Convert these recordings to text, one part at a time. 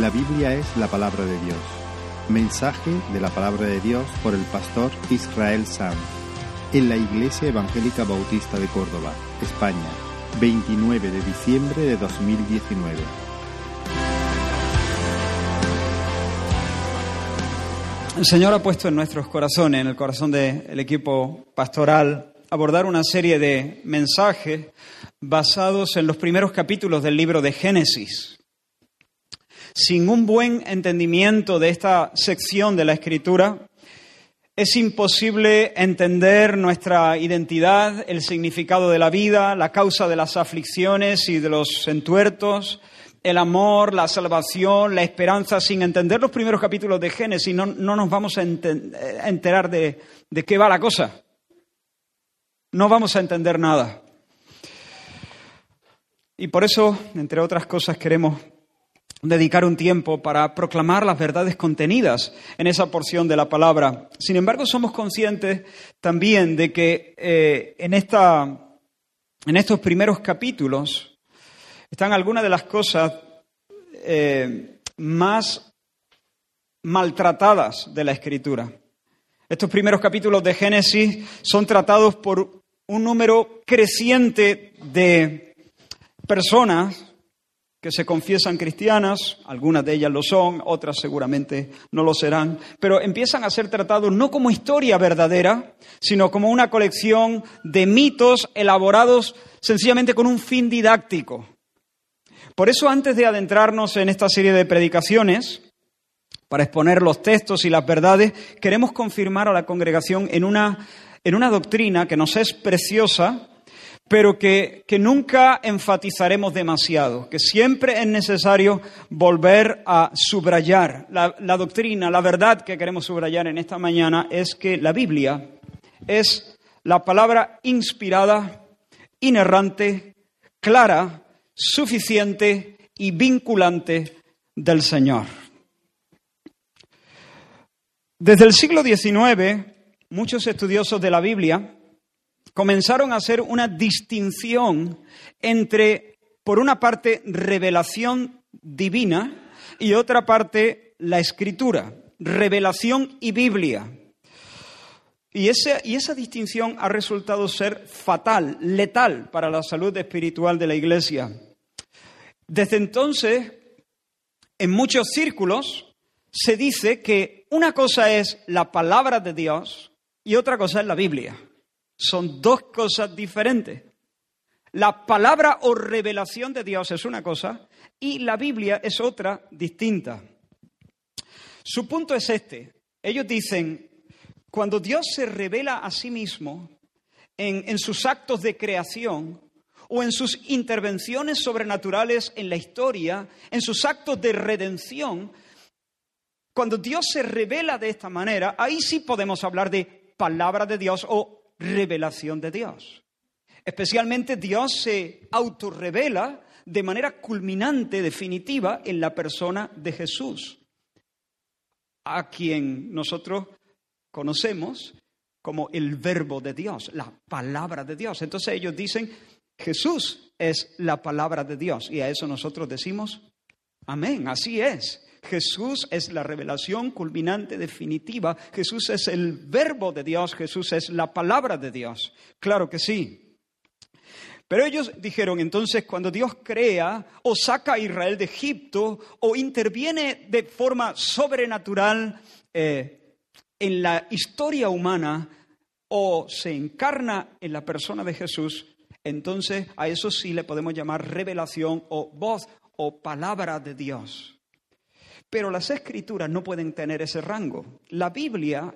La Biblia es la palabra de Dios. Mensaje de la palabra de Dios por el pastor Israel Sanz en la Iglesia Evangélica Bautista de Córdoba, España, 29 de diciembre de 2019. El Señor ha puesto en nuestros corazones, en el corazón del equipo pastoral, abordar una serie de mensajes basados en los primeros capítulos del libro de Génesis. Sin un buen entendimiento de esta sección de la Escritura, es imposible entender nuestra identidad, el significado de la vida, la causa de las aflicciones y de los entuertos, el amor, la salvación, la esperanza. Sin entender los primeros capítulos de Génesis no, no nos vamos a enterar de, de qué va la cosa. No vamos a entender nada. Y por eso, entre otras cosas, queremos dedicar un tiempo para proclamar las verdades contenidas en esa porción de la palabra. Sin embargo, somos conscientes también de que eh, en, esta, en estos primeros capítulos están algunas de las cosas eh, más maltratadas de la Escritura. Estos primeros capítulos de Génesis son tratados por un número creciente de personas que se confiesan cristianas, algunas de ellas lo son, otras seguramente no lo serán, pero empiezan a ser tratados no como historia verdadera, sino como una colección de mitos elaborados sencillamente con un fin didáctico. Por eso, antes de adentrarnos en esta serie de predicaciones, para exponer los textos y las verdades, queremos confirmar a la congregación en una, en una doctrina que nos es preciosa, pero que, nunca enfatizaremos demasiado, que siempre es necesario volver a subrayar. La, la doctrina, la verdad que queremos subrayar en esta mañana es que la Biblia es la palabra inspirada, inerrante, clara, suficiente y vinculante del Señor. Desde el siglo XIX, muchos estudiosos de la Biblia comenzaron a hacer una distinción entre, por una parte, revelación divina y otra parte, la escritura, revelación y Biblia. Y esa, y esa distinción ha resultado ser fatal, letal para la salud espiritual de la Iglesia. Desde entonces, en muchos círculos, se dice que una cosa es la palabra de Dios y otra cosa es la Biblia. Son dos cosas diferentes. La palabra o revelación de Dios es una cosa y la Biblia es otra distinta. Su punto es este. Ellos dicen, cuando Dios se revela a sí mismo en, en sus actos de creación, o en sus intervenciones sobrenaturales en la historia, en sus actos de redención, cuando Dios se revela de esta manera, ahí sí podemos hablar de palabra de Dios o revelación de Dios. Especialmente Dios se autorrevela de manera culminante, definitiva, en la persona de Jesús, a quien nosotros conocemos como el verbo de Dios, la palabra de Dios. Entonces ellos dicen, Jesús es la palabra de Dios y a eso nosotros decimos, amén, así es. Jesús es la revelación culminante definitiva. Jesús es el verbo de Dios. Jesús es la palabra de Dios. Claro que sí. Pero ellos dijeron entonces, cuando Dios crea o saca a Israel de Egipto o interviene de forma sobrenatural eh, en la historia humana o se encarna en la persona de Jesús, entonces a eso sí le podemos llamar revelación o voz o palabra de Dios. Pero las escrituras no pueden tener ese rango. La Biblia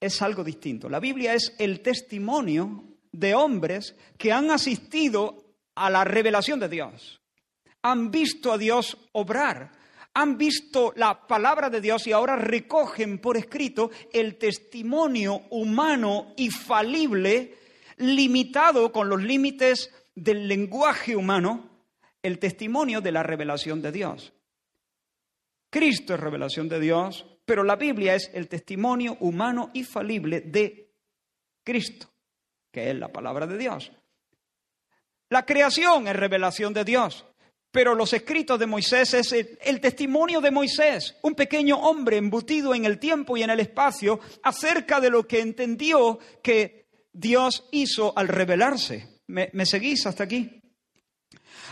es algo distinto. La Biblia es el testimonio de hombres que han asistido a la revelación de Dios. Han visto a Dios obrar, han visto la palabra de Dios y ahora recogen por escrito el testimonio humano y falible, limitado con los límites del lenguaje humano, el testimonio de la revelación de Dios. Cristo es revelación de Dios, pero la Biblia es el testimonio humano y falible de Cristo, que es la palabra de Dios. La creación es revelación de Dios, Pero los escritos de Moisés es el, testimonio de Moisés, un pequeño hombre embutido en el tiempo y en el espacio acerca de lo que entendió que Dios hizo al revelarse. ¿Me, me seguís hasta aquí?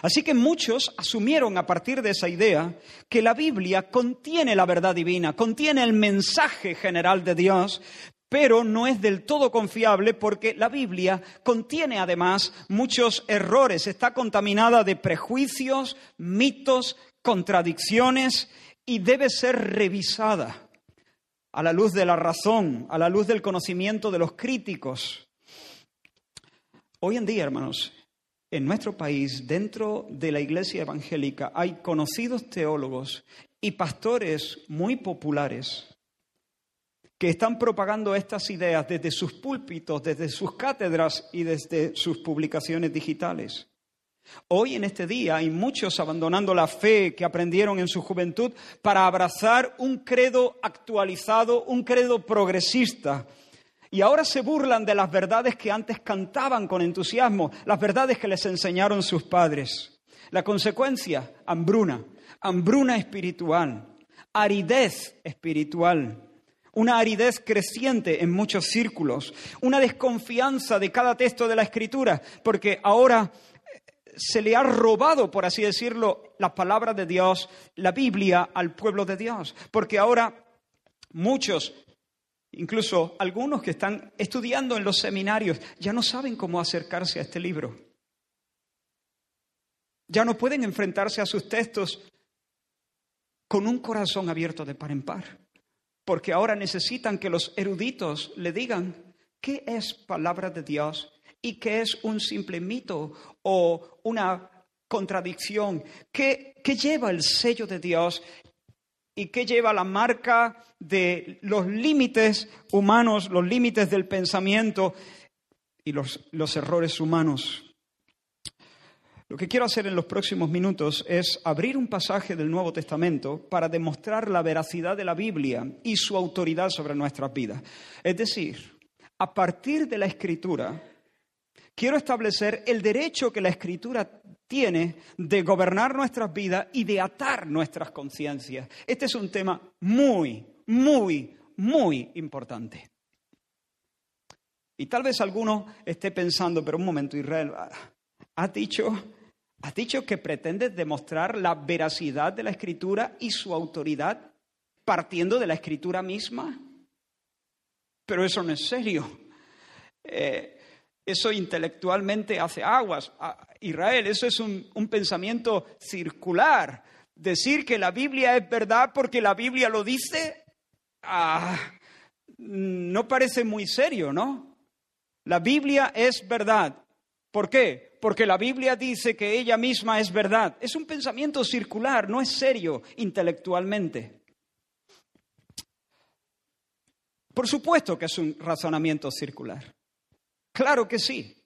Así que muchos asumieron a partir de esa idea que la Biblia contiene la verdad divina, contiene el mensaje general de Dios, pero no es del todo confiable porque la Biblia contiene además muchos errores, está contaminada de prejuicios, mitos, contradicciones y debe ser revisada a la luz de la razón, a la luz del conocimiento de los críticos. Hoy en día, hermanos, en nuestro país, dentro de la iglesia evangélica, hay conocidos teólogos y pastores muy populares que están propagando estas ideas desde sus púlpitos, desde sus cátedras y desde sus publicaciones digitales. Hoy en este día hay muchos abandonando la fe que aprendieron en su juventud para abrazar un credo actualizado, un credo progresista. Y ahora se burlan de las verdades que antes cantaban con entusiasmo, las verdades que les enseñaron sus padres. La consecuencia, hambruna, hambruna espiritual, aridez espiritual una aridez creciente en muchos círculos, una desconfianza de cada texto de la Escritura, porque ahora eh, se le ha robado, por así decirlo, las palabras de Dios, la Biblia al pueblo de Dios, porque ahora muchos, incluso algunos que están estudiando en los seminarios, ya no saben cómo acercarse a este libro. Ya no pueden enfrentarse a sus textos con un corazón abierto de par en par porque ahora necesitan que los eruditos le digan qué es palabra de Dios y qué es un simple mito o una contradicción, qué, lleva el sello de Dios y qué lleva la marca de los límites humanos, los límites del pensamiento y los, los errores humanos. Lo que quiero hacer en los próximos minutos es abrir un pasaje del Nuevo Testamento para demostrar la veracidad de la Biblia y su autoridad sobre nuestras vidas. Es decir, a partir de la Escritura, quiero establecer el derecho que la Escritura tiene de gobernar nuestras vidas y de atar nuestras conciencias. Este es un tema muy, muy, muy importante. Y tal vez alguno esté pensando, pero un momento, Israel, ¿has dicho Has dicho que pretendes demostrar la veracidad de la escritura y su autoridad partiendo de la escritura misma. Pero eso no es serio. Eh, eso intelectualmente hace aguas. Ah, Israel, eso es un, pensamiento circular. Decir que la Biblia es verdad porque la Biblia lo dice, ah, no parece muy serio, ¿no? La Biblia es verdad. ¿Por qué? porque la Biblia dice que ella misma es verdad. Es un pensamiento circular, no es serio intelectualmente. Por supuesto que es un razonamiento circular. Claro que sí.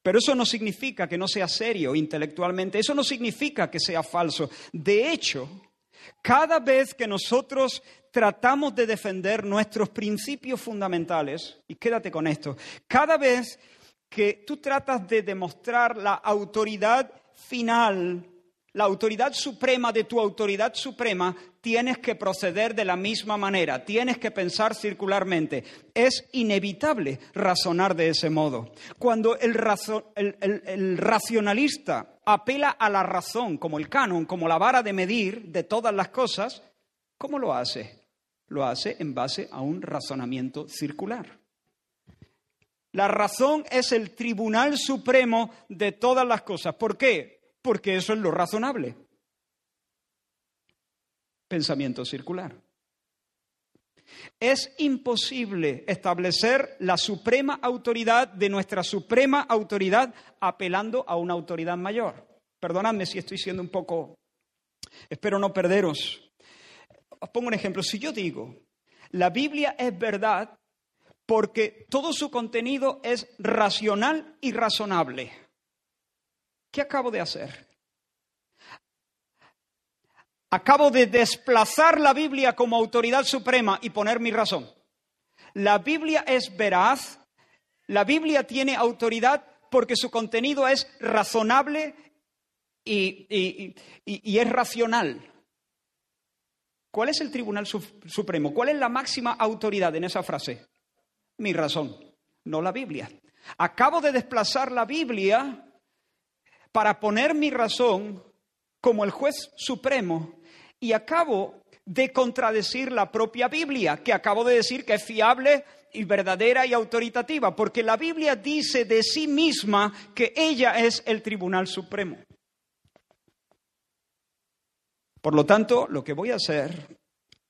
Pero eso no significa que no sea serio intelectualmente, eso no significa que sea falso. De hecho, cada vez que nosotros tratamos de defender nuestros principios fundamentales, y quédate con esto, cada vez que tú tratas de demostrar la autoridad final, la autoridad suprema de tu autoridad suprema, tienes que proceder de la misma manera, tienes que pensar circularmente. Es inevitable razonar de ese modo. Cuando el, racionalista apela a la razón como el canon, como la vara de medir de todas las cosas, ¿cómo lo hace? Lo hace en base a un razonamiento circular. La razón es el tribunal supremo de todas las cosas. ¿Por qué? Porque eso es lo razonable. Pensamiento circular. Es imposible establecer la suprema autoridad de nuestra suprema autoridad apelando a una autoridad mayor. Perdonadme si estoy siendo un poco... Espero no perderos. Os pongo un ejemplo. Si yo digo, la Biblia es verdad porque todo su contenido es racional y razonable. ¿Qué acabo de hacer? Acabo de desplazar la Biblia como autoridad suprema y poner mi razón. La Biblia es veraz, la Biblia tiene autoridad porque su contenido es razonable y, es racional. ¿Cuál es el Tribunal Supremo? ¿Cuál es la máxima autoridad en esa frase? Mi razón, no la Biblia. Acabo de desplazar la Biblia para poner mi razón como el juez supremo y acabo de contradecir la propia Biblia, que acabo de decir que es fiable y verdadera y autoritativa, porque la Biblia dice de sí misma que ella es el Tribunal Supremo. Por lo tanto, lo que voy a hacer,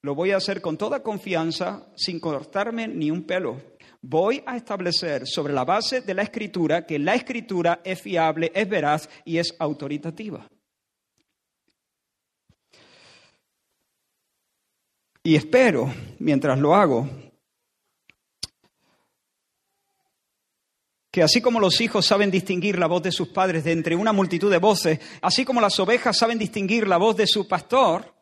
lo voy a hacer con toda confianza, sin cortarme ni un pelo. Voy a establecer sobre la base de la escritura que la escritura es fiable, es veraz y es autoritativa. Y espero, mientras lo hago, que así como los hijos saben distinguir la voz de sus padres de entre una multitud de voces, así como las ovejas saben distinguir la voz de su pastor,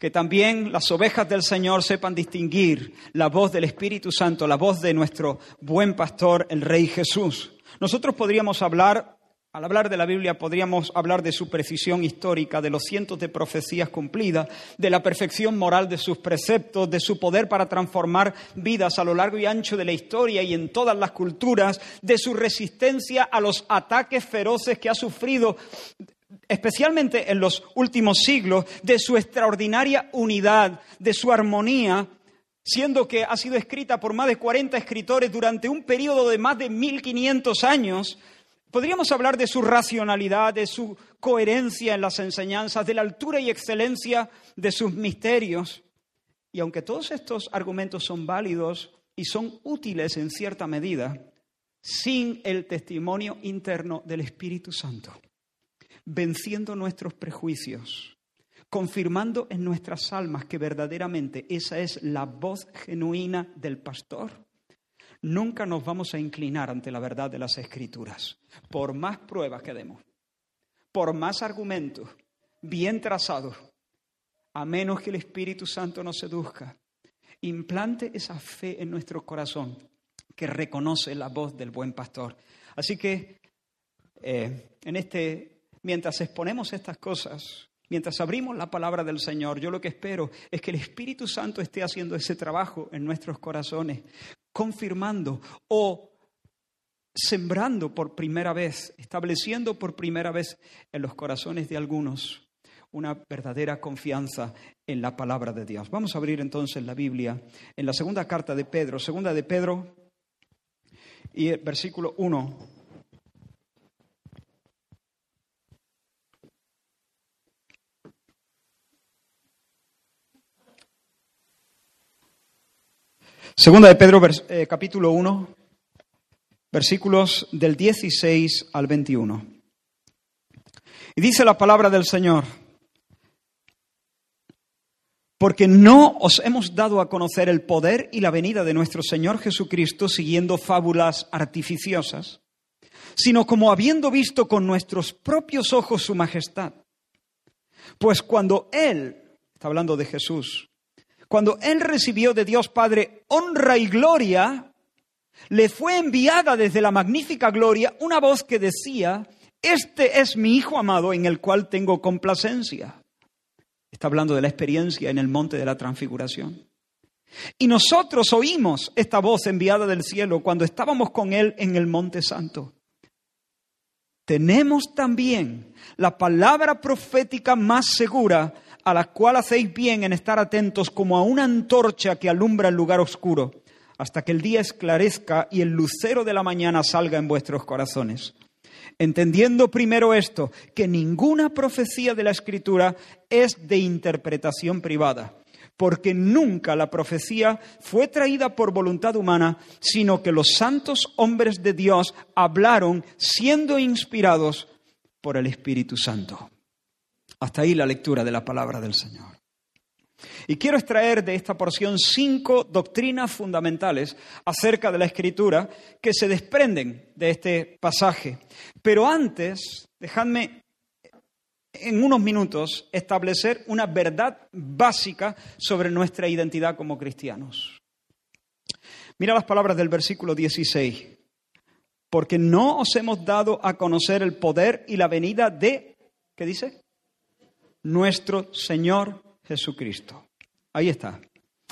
que también las ovejas del Señor sepan distinguir la voz del Espíritu Santo, la voz de nuestro buen pastor, el Rey Jesús. Nosotros podríamos hablar al hablar de la Biblia podríamos hablar de su precisión histórica, de los cientos de profecías cumplidas, de la perfección moral de sus preceptos, de su poder para transformar vidas a lo largo y ancho de la historia y en todas las culturas, de su resistencia a los ataques feroces que ha sufrido especialmente en los últimos siglos, de su extraordinaria unidad, de su armonía, siendo que ha sido escrita por más de 40 escritores durante un periodo de más de 1500 años, Podríamos hablar de su racionalidad, de su coherencia en las enseñanzas, de la altura y excelencia de sus misterios. Y aunque todos estos argumentos son válidos y son útiles en cierta medida, sin el testimonio interno del Espíritu Santo, venciendo nuestros prejuicios, confirmando en nuestras almas que verdaderamente esa es la voz genuina del pastor, nunca nos vamos a inclinar ante la verdad de las Escrituras, por más pruebas que demos, por más argumentos bien trazados, a menos que el Espíritu Santo nos seduzca. Implante esa fe en nuestro corazón que reconoce la voz del buen pastor. Así que eh, en este, mientras exponemos estas cosas, Mientras abrimos la palabra del Señor, yo lo que espero es que el Espíritu Santo esté haciendo ese trabajo en nuestros corazones, confirmando o sembrando por primera vez, estableciendo por primera vez en los corazones de algunos una verdadera confianza en la palabra de Dios. Vamos a abrir entonces la Biblia en la segunda carta de Pedro, segunda de Pedro y el versículo 1. Segunda de Pedro, eh, capítulo 1, versículos del 16 al 21. Y dice la palabra del Señor, porque no os hemos dado a conocer el poder y la venida de nuestro Señor Jesucristo siguiendo fábulas artificiosas, sino como habiendo visto con nuestros propios ojos su majestad. Pues cuando Él, está hablando de Jesús, cuando él recibió de Dios Padre honra y gloria, le fue enviada desde la magnífica gloria una voz que decía, este es mi Hijo amado en el cual tengo complacencia. Está hablando de la experiencia en el monte de la transfiguración. Y nosotros oímos esta voz enviada del cielo cuando estábamos con Él en el monte santo. Tenemos también la palabra profética más segura a la cual hacéis bien en estar atentos como a una antorcha que alumbra el lugar oscuro, hasta que el día esclarezca y el lucero de la mañana salga en vuestros corazones. Entendiendo primero esto, que ninguna profecía de la Escritura es de interpretación privada, porque nunca la profecía fue traída por voluntad humana, sino que los santos hombres de Dios hablaron siendo inspirados por el Espíritu Santo. Hasta ahí la lectura de la palabra del Señor. Y quiero extraer de esta porción cinco doctrinas fundamentales acerca de la escritura que se desprenden de este pasaje. Pero antes, dejadme en unos minutos establecer una verdad básica sobre nuestra identidad como cristianos. Mira las palabras del versículo 16. Porque no os hemos dado a conocer el poder y la venida de ¿Qué dice? Nuestro Señor Jesucristo. Ahí está.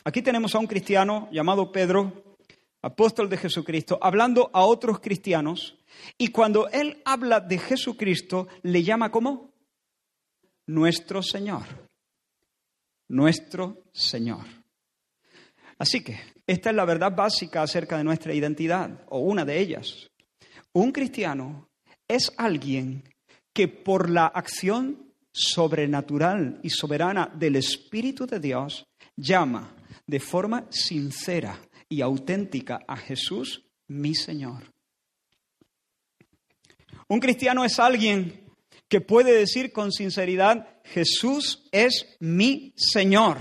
Aquí tenemos a un cristiano llamado Pedro, apóstol de Jesucristo, hablando a otros cristianos. Y cuando él habla de Jesucristo, le llama como nuestro Señor. Nuestro Señor. Así que esta es la verdad básica acerca de nuestra identidad, o una de ellas. Un cristiano es alguien que por la acción sobrenatural y soberana del Espíritu de Dios llama de forma sincera y auténtica a Jesús mi Señor. Un cristiano es alguien que puede decir con sinceridad, Jesús es mi Señor,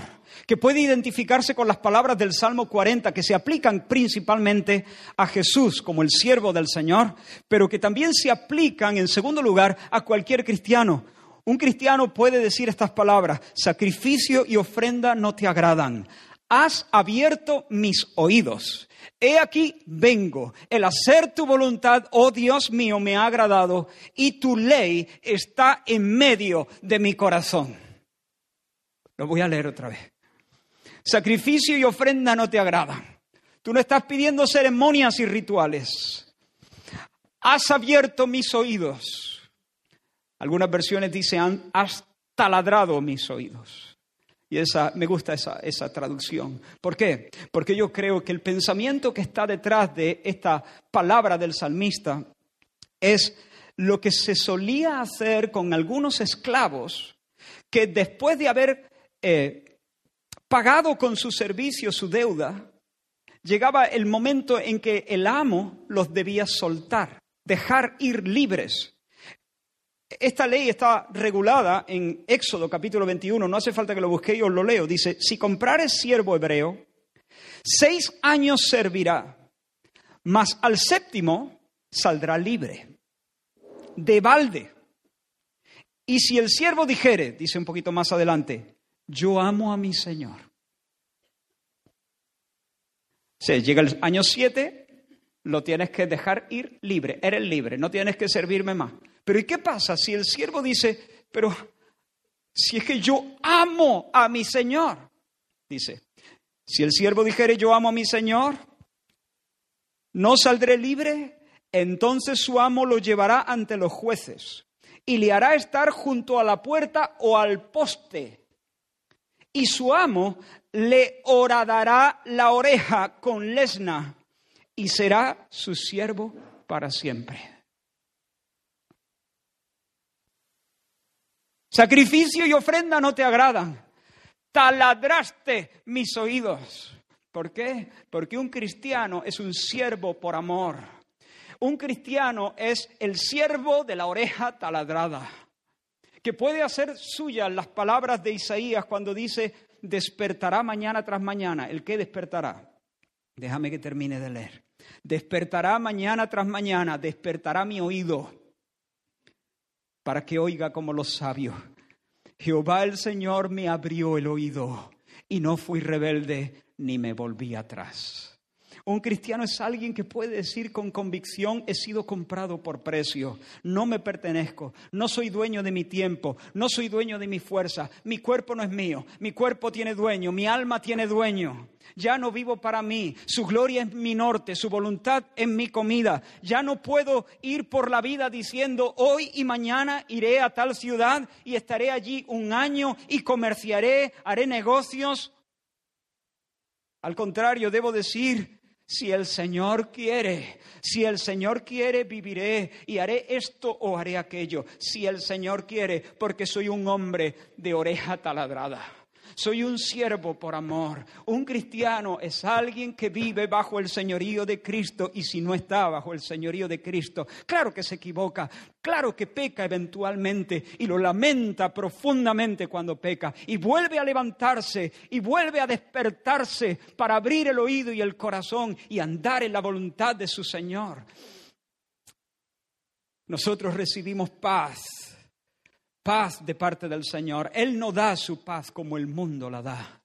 que puede identificarse con las palabras del Salmo 40 que se aplican principalmente a Jesús como el siervo del Señor, pero que también se aplican en segundo lugar a cualquier cristiano. Un cristiano puede decir estas palabras, sacrificio y ofrenda no te agradan. Has abierto mis oídos. He aquí vengo. El hacer tu voluntad, oh Dios mío, me ha agradado y tu ley está en medio de mi corazón. Lo voy a leer otra vez. Sacrificio y ofrenda no te agradan. Tú no estás pidiendo ceremonias y rituales. Has abierto mis oídos algunas versiones dicen, has taladrado mis oídos. Y esa, me gusta esa, esa traducción. ¿Por qué? Porque yo creo que el pensamiento que está detrás de esta palabra del salmista es lo que se solía hacer con algunos esclavos que después de haber eh, pagado con su servicio su deuda, llegaba el momento en que el amo los debía soltar, dejar ir libres. Esta ley está regulada en Éxodo capítulo 21, no hace falta que lo busquéis, os lo leo. Dice, si comprares siervo hebreo, seis años servirá, mas al séptimo saldrá libre, de balde. Y si el siervo dijere, dice un poquito más adelante, yo amo a mi Señor. Se llega el año siete, lo tienes que dejar ir libre, eres libre, no tienes que servirme más. Pero ¿y qué pasa si el siervo dice, pero si es que yo amo a mi Señor? Dice, si el siervo dijere, yo amo a mi Señor, no saldré libre, entonces su amo lo llevará ante los jueces y le hará estar junto a la puerta o al poste. Y su amo le horadará la oreja con lesna y será su siervo para siempre. Sacrificio y ofrenda no te agradan. Taladraste mis oídos. ¿Por qué? Porque un cristiano es un siervo por amor. Un cristiano es el siervo de la oreja taladrada, que puede hacer suyas las palabras de Isaías cuando dice, despertará mañana tras mañana. ¿El qué despertará? Déjame que termine de leer. Despertará mañana tras mañana, despertará mi oído para que oiga como los sabios. Jehová el Señor me abrió el oído y no fui rebelde ni me volví atrás. Un cristiano es alguien que puede decir con convicción, he sido comprado por precio, no me pertenezco, no soy dueño de mi tiempo, no soy dueño de mi fuerza, mi cuerpo no es mío, mi cuerpo tiene dueño, mi alma tiene dueño. Ya no vivo para mí, su gloria es mi norte, su voluntad es mi comida. Ya no puedo ir por la vida diciendo, hoy y mañana iré a tal ciudad y estaré allí un año y comerciaré, haré negocios. Al contrario, debo decir, si el Señor quiere, si el Señor quiere, viviré y haré esto o haré aquello. Si el Señor quiere, porque soy un hombre de oreja taladrada. Soy un siervo por amor. Un cristiano es alguien que vive bajo el señorío de Cristo y si no está bajo el señorío de Cristo, claro que se equivoca, claro que peca eventualmente y lo lamenta profundamente cuando peca y vuelve a levantarse y vuelve a despertarse para abrir el oído y el corazón y andar en la voluntad de su Señor. Nosotros recibimos paz paz de parte del Señor. Él no da su paz como el mundo la da.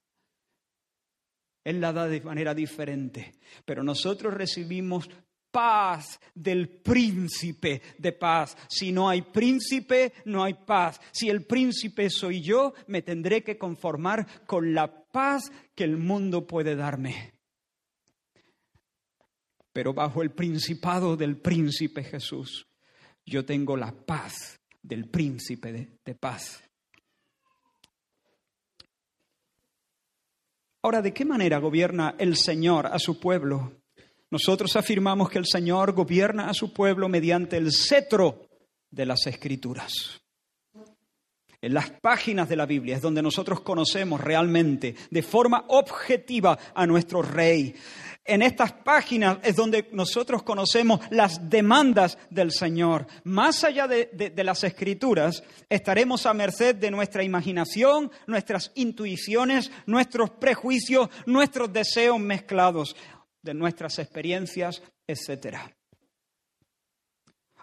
Él la da de manera diferente. Pero nosotros recibimos paz del príncipe de paz. Si no hay príncipe, no hay paz. Si el príncipe soy yo, me tendré que conformar con la paz que el mundo puede darme. Pero bajo el principado del príncipe Jesús, yo tengo la paz del príncipe de, paz. Ahora, ¿de qué manera gobierna el Señor a su pueblo? Nosotros afirmamos que el Señor gobierna a su pueblo mediante el cetro de las Escrituras. En las páginas de la Biblia es donde nosotros conocemos realmente, de forma objetiva, a nuestro Rey. En estas páginas es donde nosotros conocemos las demandas del Señor. Más allá de, las escrituras, estaremos a merced de nuestra imaginación, nuestras intuiciones, nuestros prejuicios, nuestros deseos mezclados, de nuestras experiencias, etc.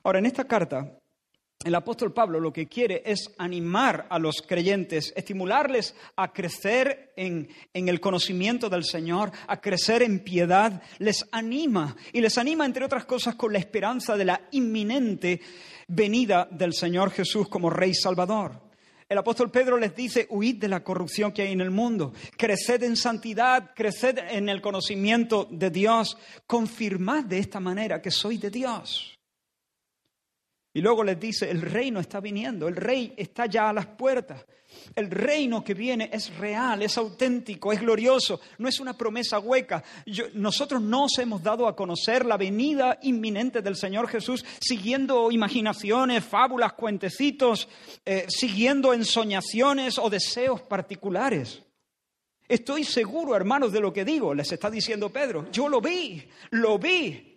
Ahora, en esta carta el apóstol Pablo lo que quiere es animar a los creyentes, estimularles a crecer en, el conocimiento del Señor, a crecer en piedad, les anima y les anima, entre otras cosas, con la esperanza de la inminente venida del Señor Jesús como Rey Salvador. El apóstol Pedro les dice, huid de la corrupción que hay en el mundo, creced en santidad, creced en el conocimiento de Dios, confirmad de esta manera que soy de Dios. Y luego les dice, el reino está viniendo, el rey está ya a las puertas. El reino que viene es real, es auténtico, es glorioso, no es una promesa hueca. nosotros nos hemos dado a conocer la venida inminente del Señor Jesús siguiendo imaginaciones, fábulas, cuentecitos, eh, siguiendo ensoñaciones o deseos particulares. Estoy seguro, hermanos, de lo que digo, les está diciendo Pedro. Yo lo vi, lo vi,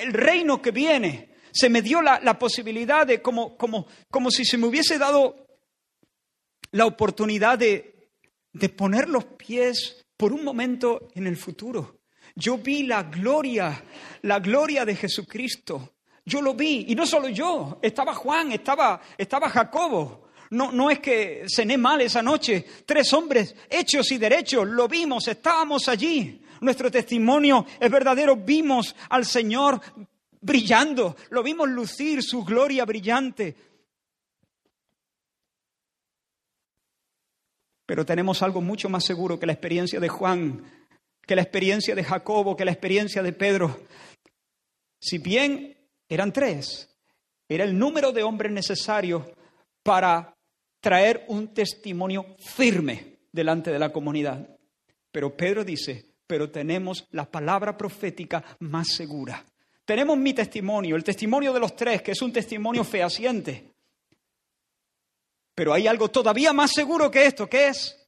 el reino que viene. Se me dio la, posibilidad de, como, como, como si se me hubiese dado la oportunidad de, de poner los pies por un momento en el futuro. Yo vi la gloria, la gloria de Jesucristo. Yo lo vi, y no solo yo, estaba Juan, estaba, estaba Jacobo. No, no es que cené mal esa noche, tres hombres hechos y derechos, lo vimos, estábamos allí nuestro testimonio es verdadero. Vimos al Señor brillando, lo vimos lucir su gloria brillante. Pero tenemos algo mucho más seguro que la experiencia de Juan, que la experiencia de Jacobo, que la experiencia de Pedro. Si bien eran tres, era el número de hombres necesarios para traer un testimonio firme delante de la comunidad. Pero Pedro dice, pero tenemos la palabra profética más segura. Tenemos mi testimonio, el testimonio de los tres, que es un testimonio fehaciente. Pero hay algo todavía más seguro que esto, que es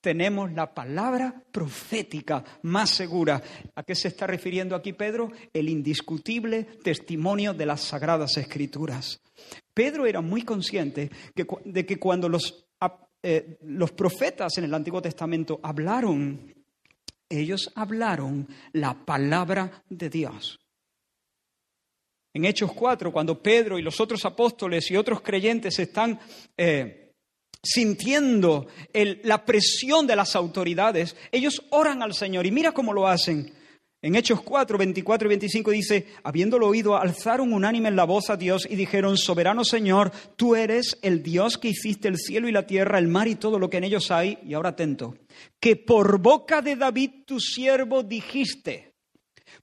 tenemos la palabra profética más segura. ¿A qué se está refiriendo aquí Pedro? El indiscutible testimonio de las sagradas escrituras. Pedro era muy consciente de que cuando los, eh, los profetas en el Antiguo Testamento hablaron ellos hablaron la palabra de Dios. En Hechos 4, cuando Pedro y los otros apóstoles y otros creyentes están eh, sintiendo la presión de las autoridades, ellos oran al Señor y mira cómo lo hacen. En Hechos 4, 24 y 25 dice, habiéndolo oído, alzaron unánime la voz a Dios y dijeron, soberano Señor, tú eres el Dios que hiciste el cielo y la tierra, el mar y todo lo que en ellos hay. Y ahora atento, que por boca de David tu siervo dijiste,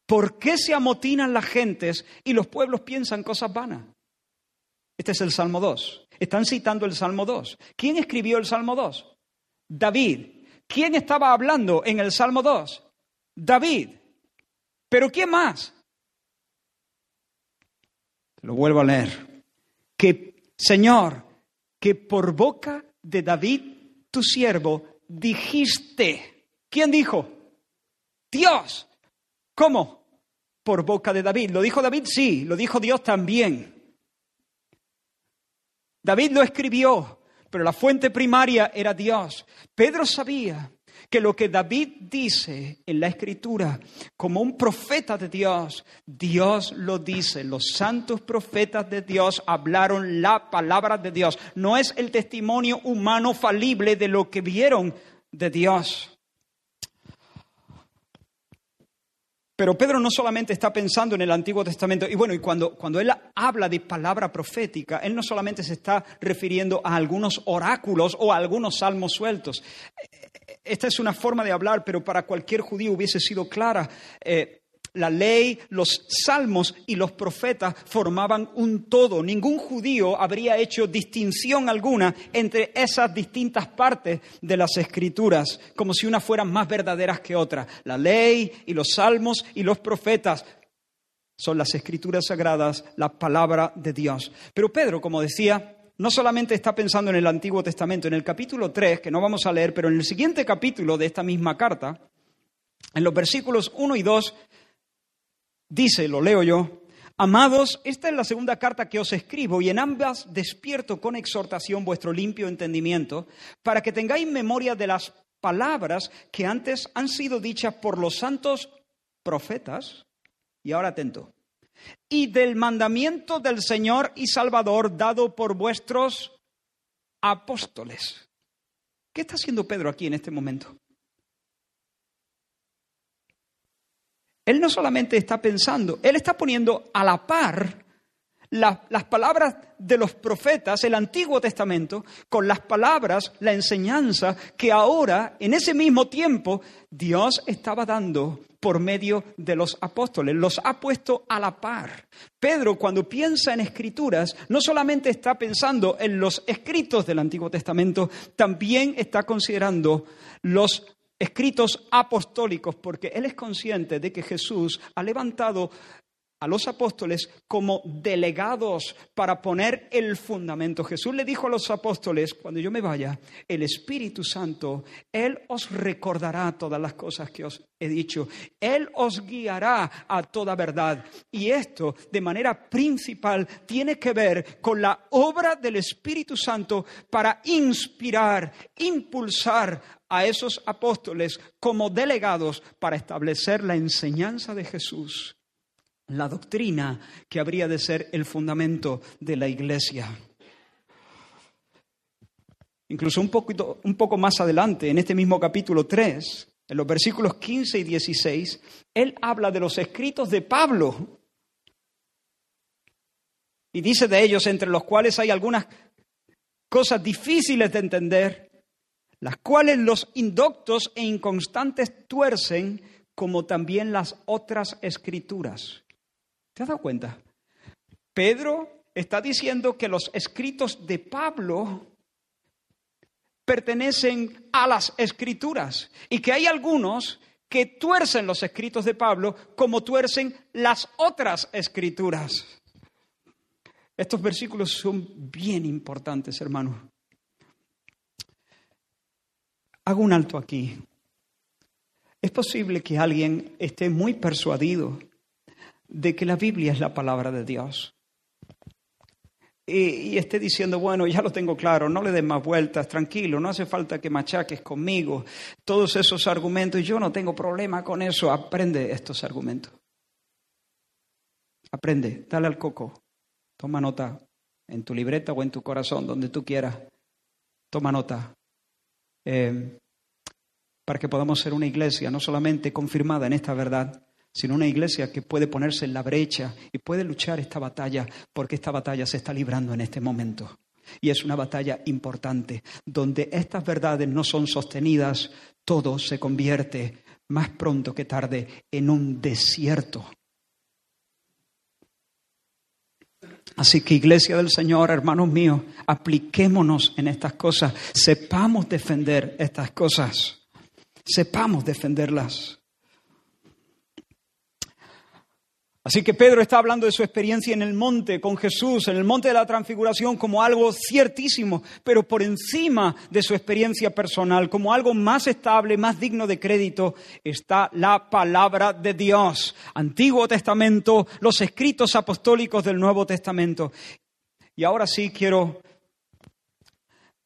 ¿por qué se amotinan las gentes y los pueblos piensan cosas vanas? Este es el Salmo 2. Están citando el Salmo 2. ¿Quién escribió el Salmo 2? David. ¿Quién estaba hablando en el Salmo 2? David. ¿Pero qué más? Lo vuelvo a leer. Que, Señor, que por boca de David, tu siervo, dijiste. ¿Quién dijo? Dios. ¿Cómo? Por boca de David. ¿Lo dijo David? Sí, lo dijo Dios también. David lo escribió, pero la fuente primaria era Dios. Pedro sabía que lo que David dice en la escritura como un profeta de Dios, Dios lo dice. Los santos profetas de Dios hablaron la palabra de Dios. No es el testimonio humano falible de lo que vieron de Dios. Pero Pedro no solamente está pensando en el Antiguo Testamento, y bueno, y cuando, cuando él habla de palabra profética, él no solamente se está refiriendo a algunos oráculos o a algunos salmos sueltos. Esta es una forma de hablar, pero para cualquier judío hubiese sido clara. Eh, la ley, los salmos y los profetas formaban un todo. Ningún judío habría hecho distinción alguna entre esas distintas partes de las escrituras, como si unas fueran más verdaderas que otras. La ley y los salmos y los profetas son las escrituras sagradas, la palabra de Dios. Pero Pedro, como decía, no solamente está pensando en el Antiguo Testamento, en el capítulo 3, que no vamos a leer, pero en el siguiente capítulo de esta misma carta, en los versículos 1 y 2, Dice, lo leo yo, Amados, esta es la segunda carta que os escribo y en ambas despierto con exhortación vuestro limpio entendimiento para que tengáis memoria de las palabras que antes han sido dichas por los santos profetas, y ahora atento, y del mandamiento del Señor y Salvador dado por vuestros apóstoles. ¿Qué está haciendo Pedro aquí en este momento? Él no solamente está pensando, él está poniendo a la par las palabras de los profetas, el Antiguo Testamento, con las palabras, la enseñanza que ahora, en ese mismo tiempo, Dios estaba dando por medio de los apóstoles. Los ha puesto a la par. Pedro, cuando piensa en escrituras, no solamente está pensando en los escritos del Antiguo Testamento, también está considerando los escritos apostólicos, porque él es consciente de que Jesús ha levantado a los apóstoles como delegados para poner el fundamento. Jesús le dijo a los apóstoles, cuando yo me vaya, el Espíritu Santo, Él os recordará todas las cosas que os he dicho. Él os guiará a toda verdad. Y esto, de manera principal, tiene que ver con la obra del Espíritu Santo para inspirar, impulsar a esos apóstoles como delegados para establecer la enseñanza de Jesús, la doctrina que habría de ser el fundamento de la iglesia. Incluso un, poquito, un poco más adelante, en este mismo capítulo 3, en los versículos 15 y 16, él habla de los escritos de Pablo. Y dice de ellos, entre los cuales hay algunas cosas difíciles de entender, las cuales los indoctos e inconstantes tuercen, como también las otras escrituras. ¿Te has dado cuenta? Pedro está diciendo que los escritos de Pablo pertenecen a las escrituras y que hay algunos que tuercen los escritos de Pablo como tuercen las otras escrituras. Estos versículos son bien importantes, hermanos. Hago un alto aquí. Es posible que alguien esté muy persuadido de que la Biblia es la palabra de Dios. Y, esté diciendo, bueno, ya lo tengo claro, no le des más vueltas, tranquilo, no hace falta que machaques conmigo. Todos esos argumentos, yo no tengo problema con eso. Aprende estos argumentos. Aprende, dale al coco. Toma nota en tu libreta o en tu corazón, donde tú quieras. Toma nota. Eh, para que podamos ser una iglesia no solamente confirmada en esta verdad, sino una iglesia que puede ponerse en la brecha y puede luchar esta batalla, porque esta batalla se está librando en este momento. Y es una batalla importante, donde estas verdades no son sostenidas, todo se convierte más pronto que tarde en un desierto. Así que iglesia del Señor, hermanos míos, apliquémonos en estas cosas, sepamos defender estas cosas, sepamos defenderlas. Así que Pedro está hablando de su experiencia en el monte con Jesús, en el monte de la transfiguración, como algo ciertísimo, pero por encima de su experiencia personal, como algo más estable, más digno de crédito, está la palabra de Dios. Antiguo Testamento, los escritos apostólicos del Nuevo Testamento. Y ahora sí quiero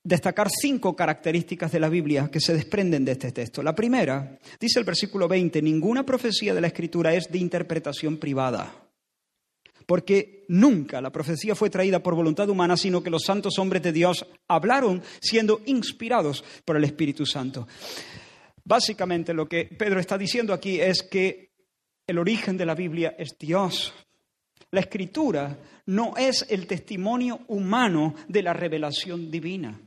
destacar cinco características de la Biblia que se desprenden de este texto. La primera, dice el versículo 20, ninguna profecía de la Escritura es de interpretación privada, porque nunca la profecía fue traída por voluntad humana, sino que los santos hombres de Dios hablaron siendo inspirados por el Espíritu Santo. Básicamente lo que Pedro está diciendo aquí es que El origen de la Biblia es Dios. La escritura no es el testimonio humano de la revelación divina.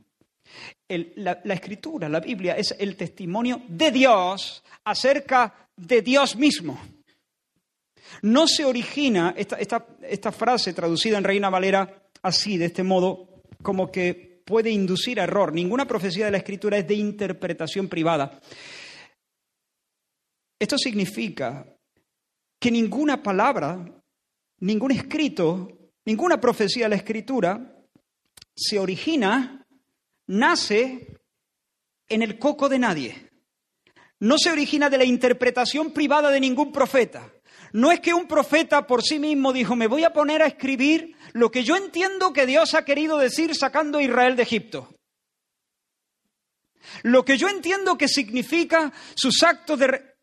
La, escritura, la Biblia, es el testimonio de Dios acerca de Dios mismo. No se origina, esta, esta, frase traducida en Reina Valera así, de este modo, como que puede inducir error. Ninguna profecía de la escritura es de interpretación privada. Esto significa que ninguna palabra, ningún escrito, ninguna profecía de la escritura se origina, nace en el coco de nadie. No se origina de la interpretación privada de ningún profeta. No es que un profeta por sí mismo dijo, me voy a poner a escribir lo que yo entiendo que Dios ha querido decir sacando a Israel de Egipto. Lo que yo entiendo que significa sus actos de...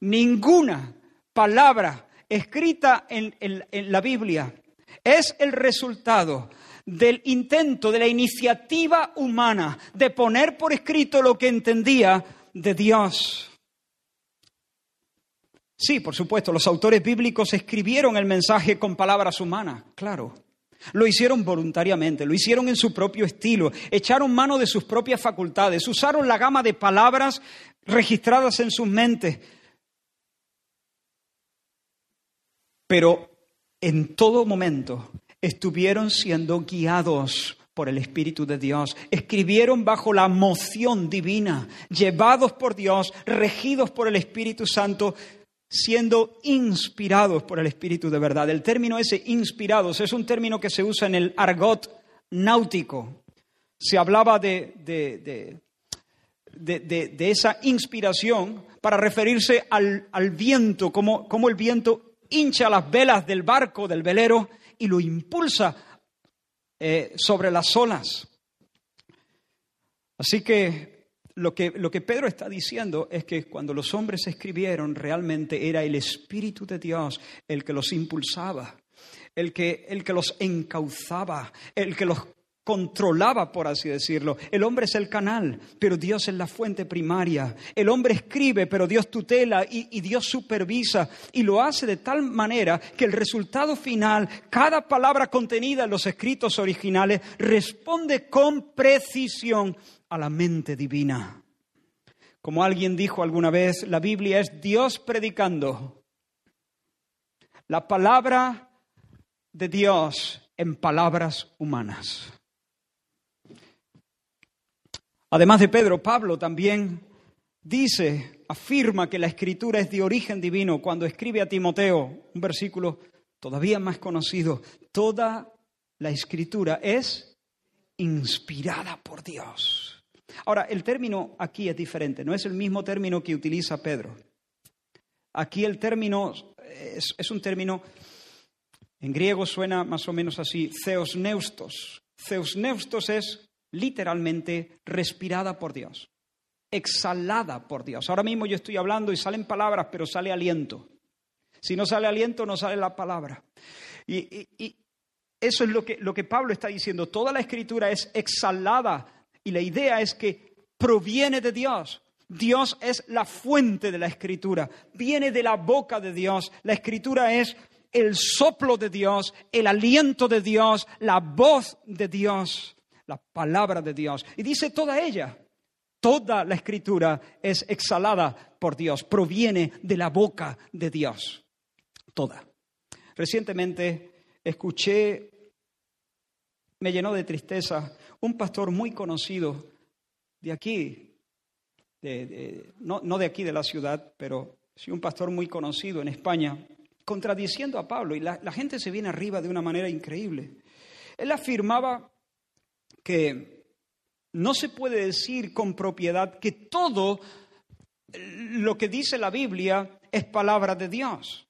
Ninguna palabra escrita en, en la Biblia es el resultado del intento, de la iniciativa humana de poner por escrito lo que entendía de Dios. Sí, por supuesto, los autores bíblicos escribieron el mensaje con palabras humanas, claro. Lo hicieron voluntariamente, lo hicieron en su propio estilo, echaron mano de sus propias facultades, usaron la gama de palabras registradas en sus mentes. Pero en todo momento estuvieron siendo guiados por el Espíritu de Dios, escribieron bajo la moción divina, llevados por Dios, regidos por el Espíritu Santo, siendo inspirados por el Espíritu de verdad. El término ese, inspirados, es un término que se usa en el argot náutico. Se hablaba de, de, de, esa inspiración para referirse al, al viento, como, como el viento hincha las velas del barco, del velero, y lo impulsa eh, sobre las olas. Así que lo que, lo que Pedro está diciendo es que cuando los hombres escribieron, realmente era el Espíritu de Dios el que los impulsaba, el que, el que los encauzaba, el que los controlaba, por así decirlo. El hombre es el canal, pero Dios es la fuente primaria. El hombre escribe, pero Dios tutela y, Dios supervisa. Y lo hace de tal manera que el resultado final, cada palabra contenida en los escritos originales, responde con precisión a la mente divina. Como alguien dijo alguna vez, la Biblia es Dios predicando. La palabra de Dios en palabras humanas. Además de Pedro, Pablo también dice, afirma que la escritura es de origen divino cuando escribe a Timoteo, un versículo todavía más conocido, toda la escritura es inspirada por Dios. Ahora, el término aquí es diferente, no es el mismo término que utiliza Pedro. Aquí el término es, un término, en griego suena más o menos así, theosneustos. Theosneustos es literalmente respirada por Dios, exhalada por Dios. Ahora mismo yo estoy hablando y salen palabras, pero sale aliento. Si no sale aliento, no sale la palabra. Y, eso es lo que, lo que Pablo está diciendo. Toda la escritura es exhalada y la idea es que proviene de Dios. Dios es la fuente de la escritura, viene de la boca de Dios. La escritura es el soplo de Dios, el aliento de Dios, la voz de Dios, la palabra de Dios. Y dice toda ella, toda la escritura es exhalada por Dios, proviene de la boca de Dios. Toda. Recientemente escuché, me llenó de tristeza un pastor muy conocido de aquí, no, de aquí de la ciudad, pero sí un pastor muy conocido en España, contradiciendo a Pablo y la gente se viene arriba de una manera increíble. Él afirmaba que no se puede decir con propiedad que todo lo que dice la Biblia es palabra de Dios.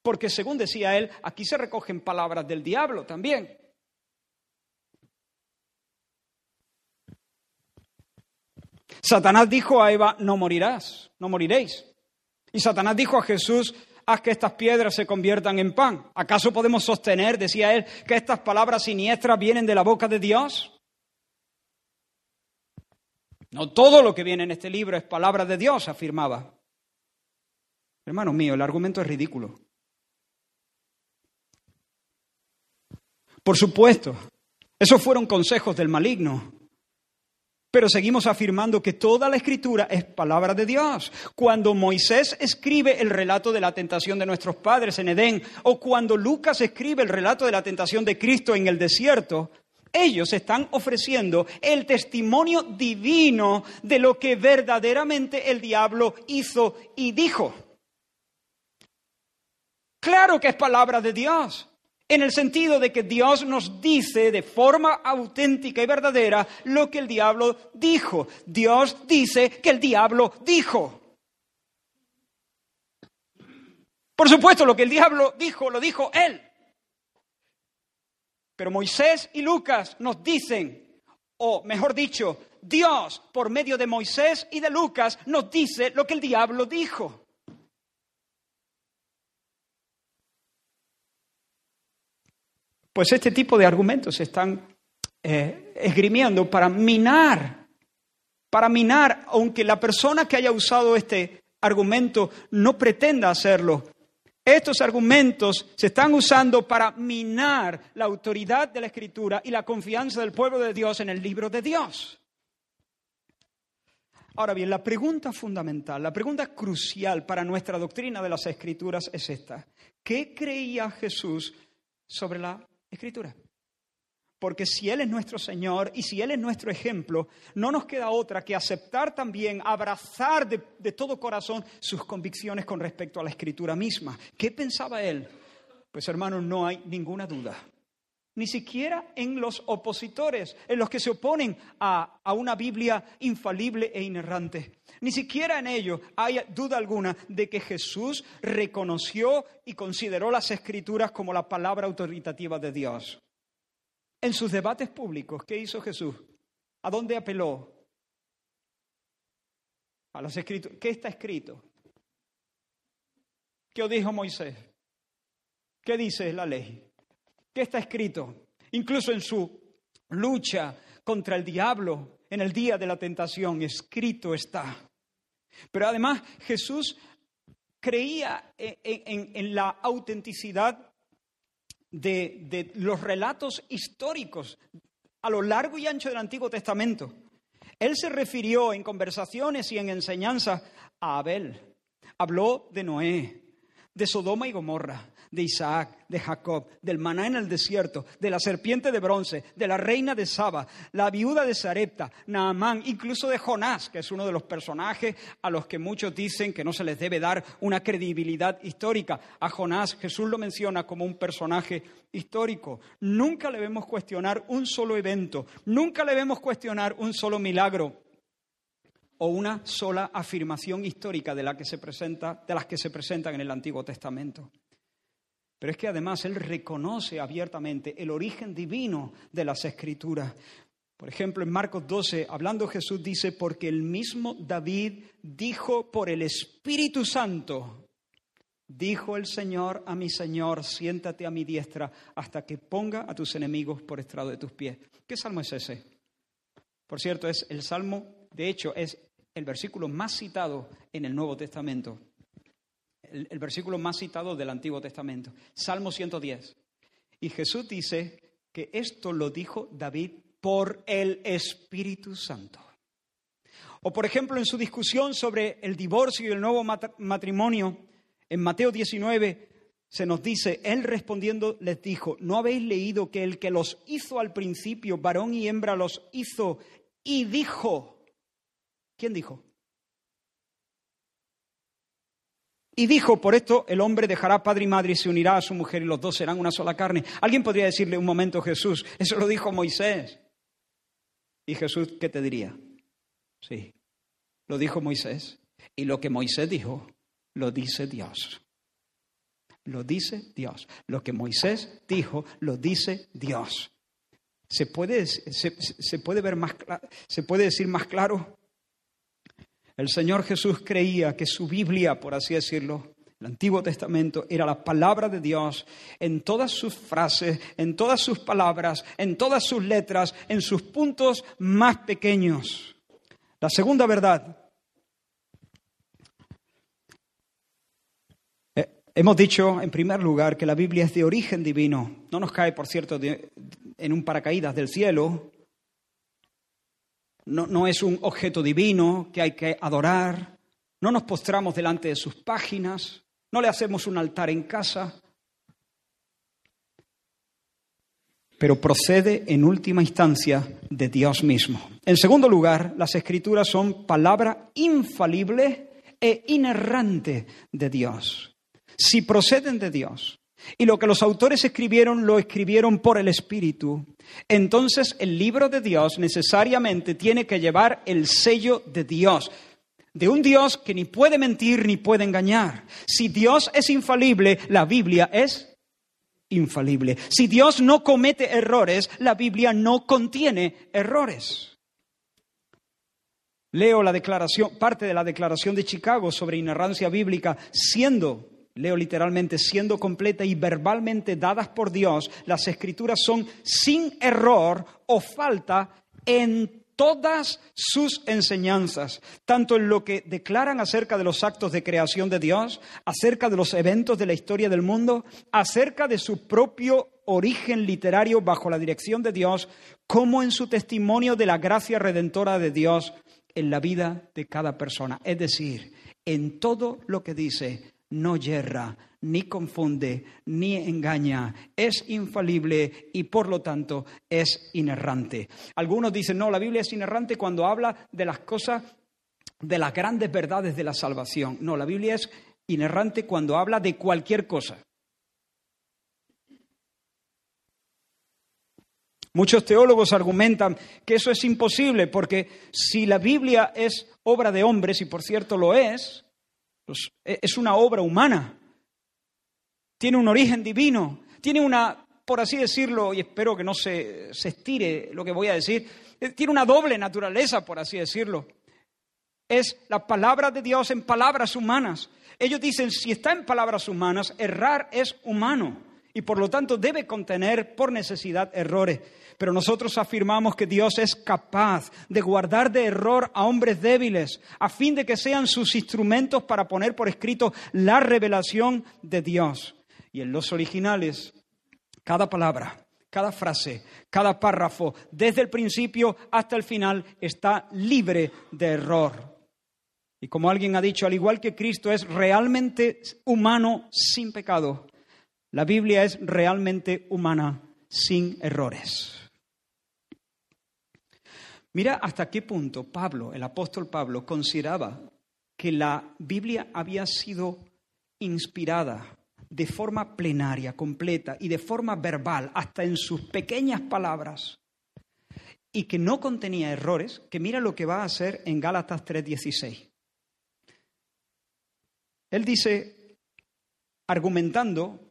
Porque según decía él, aquí se recogen palabras del diablo también. Satanás dijo a Eva, no morirás, no moriréis. Y Satanás dijo a Jesús, haz que estas piedras se conviertan en pan. ¿Acaso podemos sostener, decía él, que estas palabras siniestras vienen de la boca de Dios? No todo lo que viene en este libro es palabra de Dios, afirmaba. Hermano mío, el argumento es ridículo. Por supuesto, esos fueron consejos del maligno. Pero seguimos afirmando que toda la escritura es palabra de Dios. Cuando Moisés escribe el relato de la tentación de nuestros padres en Edén, o cuando Lucas escribe el relato de la tentación de Cristo en el desierto, ellos están ofreciendo el testimonio divino de lo que verdaderamente el diablo hizo y dijo. Claro que es palabra de Dios en el sentido de que Dios nos dice de forma auténtica y verdadera lo que el diablo dijo. Dios dice que el diablo dijo. Por supuesto, lo que el diablo dijo, lo dijo él. Pero Moisés y Lucas nos dicen, o mejor dicho, Dios por medio de Moisés y de Lucas nos dice lo que el diablo dijo. Pues este tipo de argumentos se están eh, esgrimiendo para minar, para minar, aunque la persona que haya usado este argumento no pretenda hacerlo. Estos argumentos se están usando para minar la autoridad de la Escritura y la confianza del pueblo de Dios en el libro de Dios. Ahora bien, la pregunta fundamental, la pregunta crucial para nuestra doctrina de las Escrituras es esta. ¿Qué creía Jesús sobre la Escritura. Porque si Él es nuestro Señor y si Él es nuestro ejemplo, no nos queda otra que aceptar también, abrazar de, todo corazón sus convicciones con respecto a la Escritura misma. ¿Qué pensaba Él? Pues hermanos, no hay ninguna duda. Ni siquiera en los opositores, en los que se oponen a, a una Biblia infalible e inerrante. Ni siquiera en ello hay duda alguna de que Jesús reconoció y consideró las escrituras como la palabra autoritativa de Dios. En sus debates públicos, ¿qué hizo Jesús? ¿A dónde apeló? A las escrituras. ¿Qué está escrito? ¿Qué dijo Moisés? ¿Qué dice la ley? ¿Qué está escrito? Incluso en su lucha contra el diablo en el día de la tentación, escrito está. Pero además Jesús creía en, la autenticidad de, los relatos históricos a lo largo y ancho del Antiguo Testamento. Él se refirió en conversaciones y en enseñanzas a Abel. Habló de Noé, de Sodoma y Gomorra, de Isaac, de Jacob, del maná en el desierto, de la serpiente de bronce, de la reina de Saba, la viuda de Sarepta, Naamán, incluso de Jonás, que es uno de los personajes a los que muchos dicen que no se les debe dar una credibilidad histórica. A Jonás Jesús lo menciona como un personaje histórico. Nunca le vemos cuestionar un solo evento, nunca le vemos cuestionar un solo milagro o una sola afirmación histórica de, la que se presenta, de las que se presentan en el Antiguo Testamento. Pero es que además él reconoce abiertamente el origen divino de las escrituras. Por ejemplo, en Marcos 12, hablando Jesús dice, porque el mismo David dijo por el Espíritu Santo, dijo el Señor a mi Señor, siéntate a mi diestra hasta que ponga a tus enemigos por estrado de tus pies. ¿Qué salmo es ese? Por cierto, es el salmo, de hecho, es el versículo más citado en el Nuevo Testamento el, versículo más citado del Antiguo Testamento, Salmo 110. Y Jesús dice que esto lo dijo David por el Espíritu Santo. O por ejemplo, en su discusión sobre el divorcio y el nuevo matrimonio, en Mateo 19 se nos dice, él respondiendo les dijo, ¿no habéis leído que el que los hizo al principio, varón y hembra los hizo y dijo, ¿quién dijo? Y dijo, por esto el hombre dejará padre y madre y se unirá a su mujer y los dos serán una sola carne. Alguien podría decirle un momento Jesús, eso lo dijo Moisés. Y Jesús, ¿qué te diría? Sí, lo dijo Moisés. Y lo que Moisés dijo, lo dice Dios. Lo dice Dios. Lo que Moisés dijo, lo dice Dios. ¿Se puede, se, puede ver más se puede decir más claro? El Señor Jesús creía que su Biblia, por así decirlo, el Antiguo Testamento era la palabra de Dios en todas sus frases, en todas sus palabras, en todas sus letras, en sus puntos más pequeños. La segunda verdad Hemos dicho, en primer lugar, que la Biblia es de origen divino. No nos cae, por cierto, en un paracaídas del cielo. No, no es un objeto divino que hay que adorar. No nos postramos delante de sus páginas. No le hacemos un altar en casa. pero procede en última instancia de Dios mismo. En segundo lugar, las escrituras son palabra infalible e inerrante de Dios. Si proceden de Dios y lo que los autores escribieron lo escribieron por el Espíritu, entonces el libro de Dios necesariamente tiene que llevar el sello de Dios de un Dios que ni puede mentir ni puede engañar. Si Dios es infalible, la Biblia es infalible. Si Dios no comete errores, la Biblia no contiene errores. Leo la declaración, parte de la declaración de Chicago sobre inerrancia bíblica, siendo, leo literalmente, siendo completa y verbalmente dadas por Dios, las escrituras son sin error o falta en todas sus enseñanzas, tanto en lo que declaran acerca de los actos de creación de Dios, acerca de los eventos de la historia del mundo, acerca de su propio origen literario bajo la dirección de Dios, como en su testimonio de la gracia redentora de Dios en la vida de cada persona. Es decir, en todo lo que dice, no yerra, ni confunde, ni engaña, es infalible y por lo tanto es inerrante. Algunos dicen, no, la Biblia es inerrante cuando habla de las cosas, de las grandes verdades de la salvación. No, la Biblia es inerrante cuando habla de cualquier cosa. Muchos teólogos argumentan que eso es imposible porque si la Biblia es obra de hombres, y por cierto lo es, e, es una obra humana, tiene un origen divino, tiene una, por así decirlo, y espero que no se, se estire lo que voy a decir, eh, tiene una doble naturaleza, por así decirlo. Es la palabra de Dios en palabras humanas. Ellos dicen, si está en palabras humanas, errar es humano y por lo tanto debe contener por necesidad errores. Pero nosotros afirmamos que Dios es capaz de guardar de error a hombres débiles, a fin de que sean sus instrumentos para poner por escrito la revelación de Dios. Y en los originales, cada palabra, cada frase, cada párrafo, desde el principio hasta el final, está libre de error. Y como alguien ha dicho, al igual que Cristo es realmente humano sin pecado, la Biblia es realmente humana sin errores. Mira hasta qué punto Pablo, el apóstol Pablo, consideraba que la Biblia había sido inspirada de forma plenaria, completa y de forma verbal, hasta en sus pequeñas palabras, y que no contenía errores, que mira lo que va a hacer en Gálatas 3:16. Él dice, argumentando,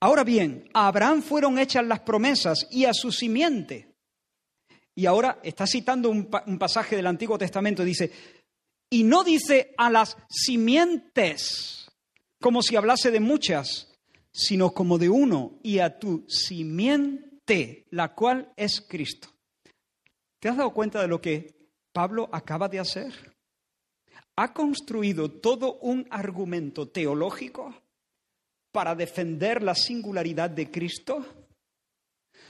ahora bien, a Abraham fueron hechas las promesas y a su simiente. Y ahora está citando un, pasaje del Antiguo Testamento, dice, y no dice a las simientes, como si hablase de muchas, sino como de uno, y a tu simiente, la cual es Cristo. ¿Te has dado cuenta de lo que Pablo acaba de hacer? Ha construido todo un argumento teológico para defender la singularidad de Cristo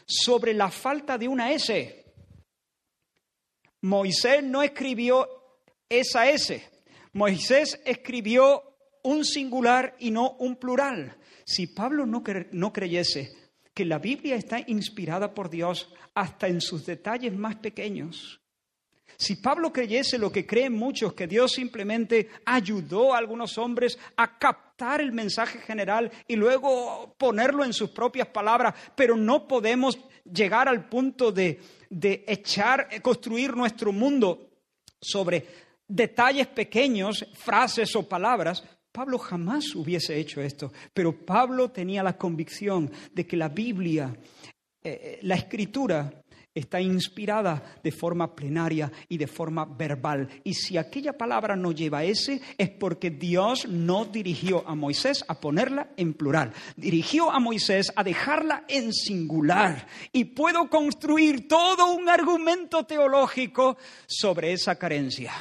sobre la falta de una S. Moisés no escribió esa S. Moisés escribió un singular y no un plural. Si Pablo no, no creyese que la Biblia está inspirada por Dios hasta en sus detalles más pequeños, si Pablo creyese lo que creen muchos, que Dios simplemente ayudó a algunos hombres a captar el mensaje general y luego ponerlo en sus propias palabras, pero no podemos llegar al punto de, de echar, eh, construir nuestro mundo sobre detalles pequeños, frases o palabras, Pablo jamás hubiese hecho esto, pero Pablo tenía la convicción de que la Biblia, eh, eh, la escritura, está inspirada de forma plenaria y de forma verbal. Y si aquella palabra no lleva ese, es porque Dios no dirigió a Moisés a ponerla en plural. Dirigió a Moisés a dejarla en singular. Y puedo construir todo un argumento teológico sobre esa carencia.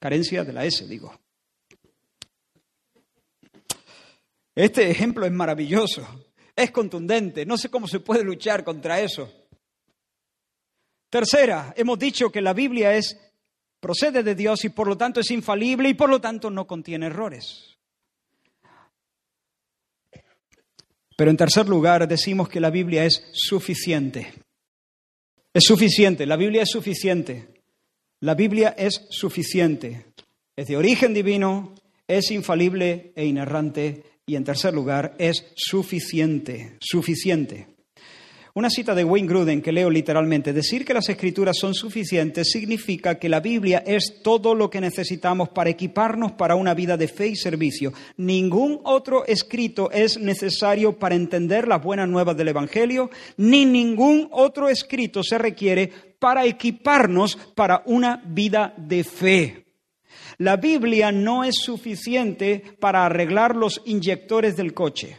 Carencia de la S, digo. Este ejemplo es maravilloso, es contundente, no sé cómo se puede luchar contra eso. Tercera, hemos dicho que la Biblia es procede de Dios y por lo tanto es infalible y por lo tanto no contiene errores. Pero en tercer lugar decimos que la Biblia es suficiente. Es suficiente, la Biblia es suficiente. La Biblia es suficiente. Es de origen divino, es infalible e inerrante y en tercer lugar es suficiente, suficiente. Una cita de Wayne Gruden que leo literalmente, decir que las escrituras son suficientes significa que la Biblia es todo lo que necesitamos para equiparnos para una vida de fe y servicio. Ningún otro escrito es necesario para entender las buenas nuevas del Evangelio, ni ningún otro escrito se requiere para equiparnos para una vida de fe. La Biblia no es suficiente para arreglar los inyectores del coche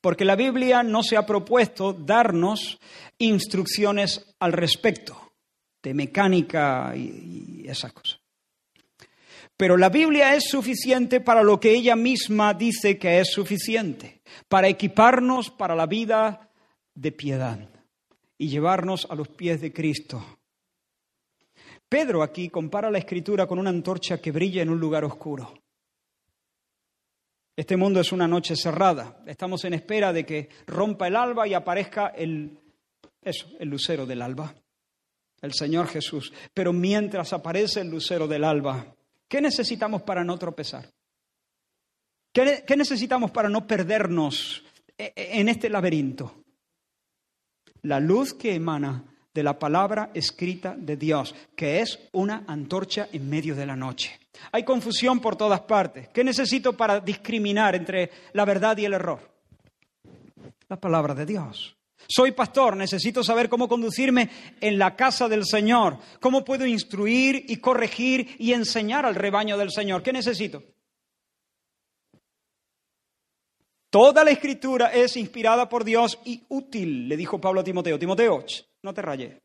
porque la Biblia no se ha propuesto darnos instrucciones al respecto de mecánica y, esas cosas. Pero la Biblia es suficiente para lo que ella misma dice que es suficiente, para equiparnos para la vida de piedad y llevarnos a los pies de Cristo. Pedro aquí compara la escritura con una antorcha que brilla en un lugar oscuro. Este mundo es una noche cerrada. Estamos en espera de que rompa el alba y aparezca el, eso, el lucero del alba, el Señor Jesús. Pero mientras aparece el lucero del alba, ¿qué necesitamos para no tropezar? ¿Qué, qué necesitamos para no perdernos e, e, en este laberinto? La luz que emana de la palabra escrita de Dios, que es una antorcha en medio de la noche. Hay confusión por todas partes. ¿Qué necesito para discriminar entre la verdad y el error? La palabra de Dios. Soy pastor, necesito saber cómo conducirme en la casa del Señor, cómo puedo instruir y corregir y enseñar al rebaño del Señor. ¿Qué necesito? Toda la escritura es inspirada por Dios y útil, le dijo Pablo a Timoteo. Timoteo, no te rayes.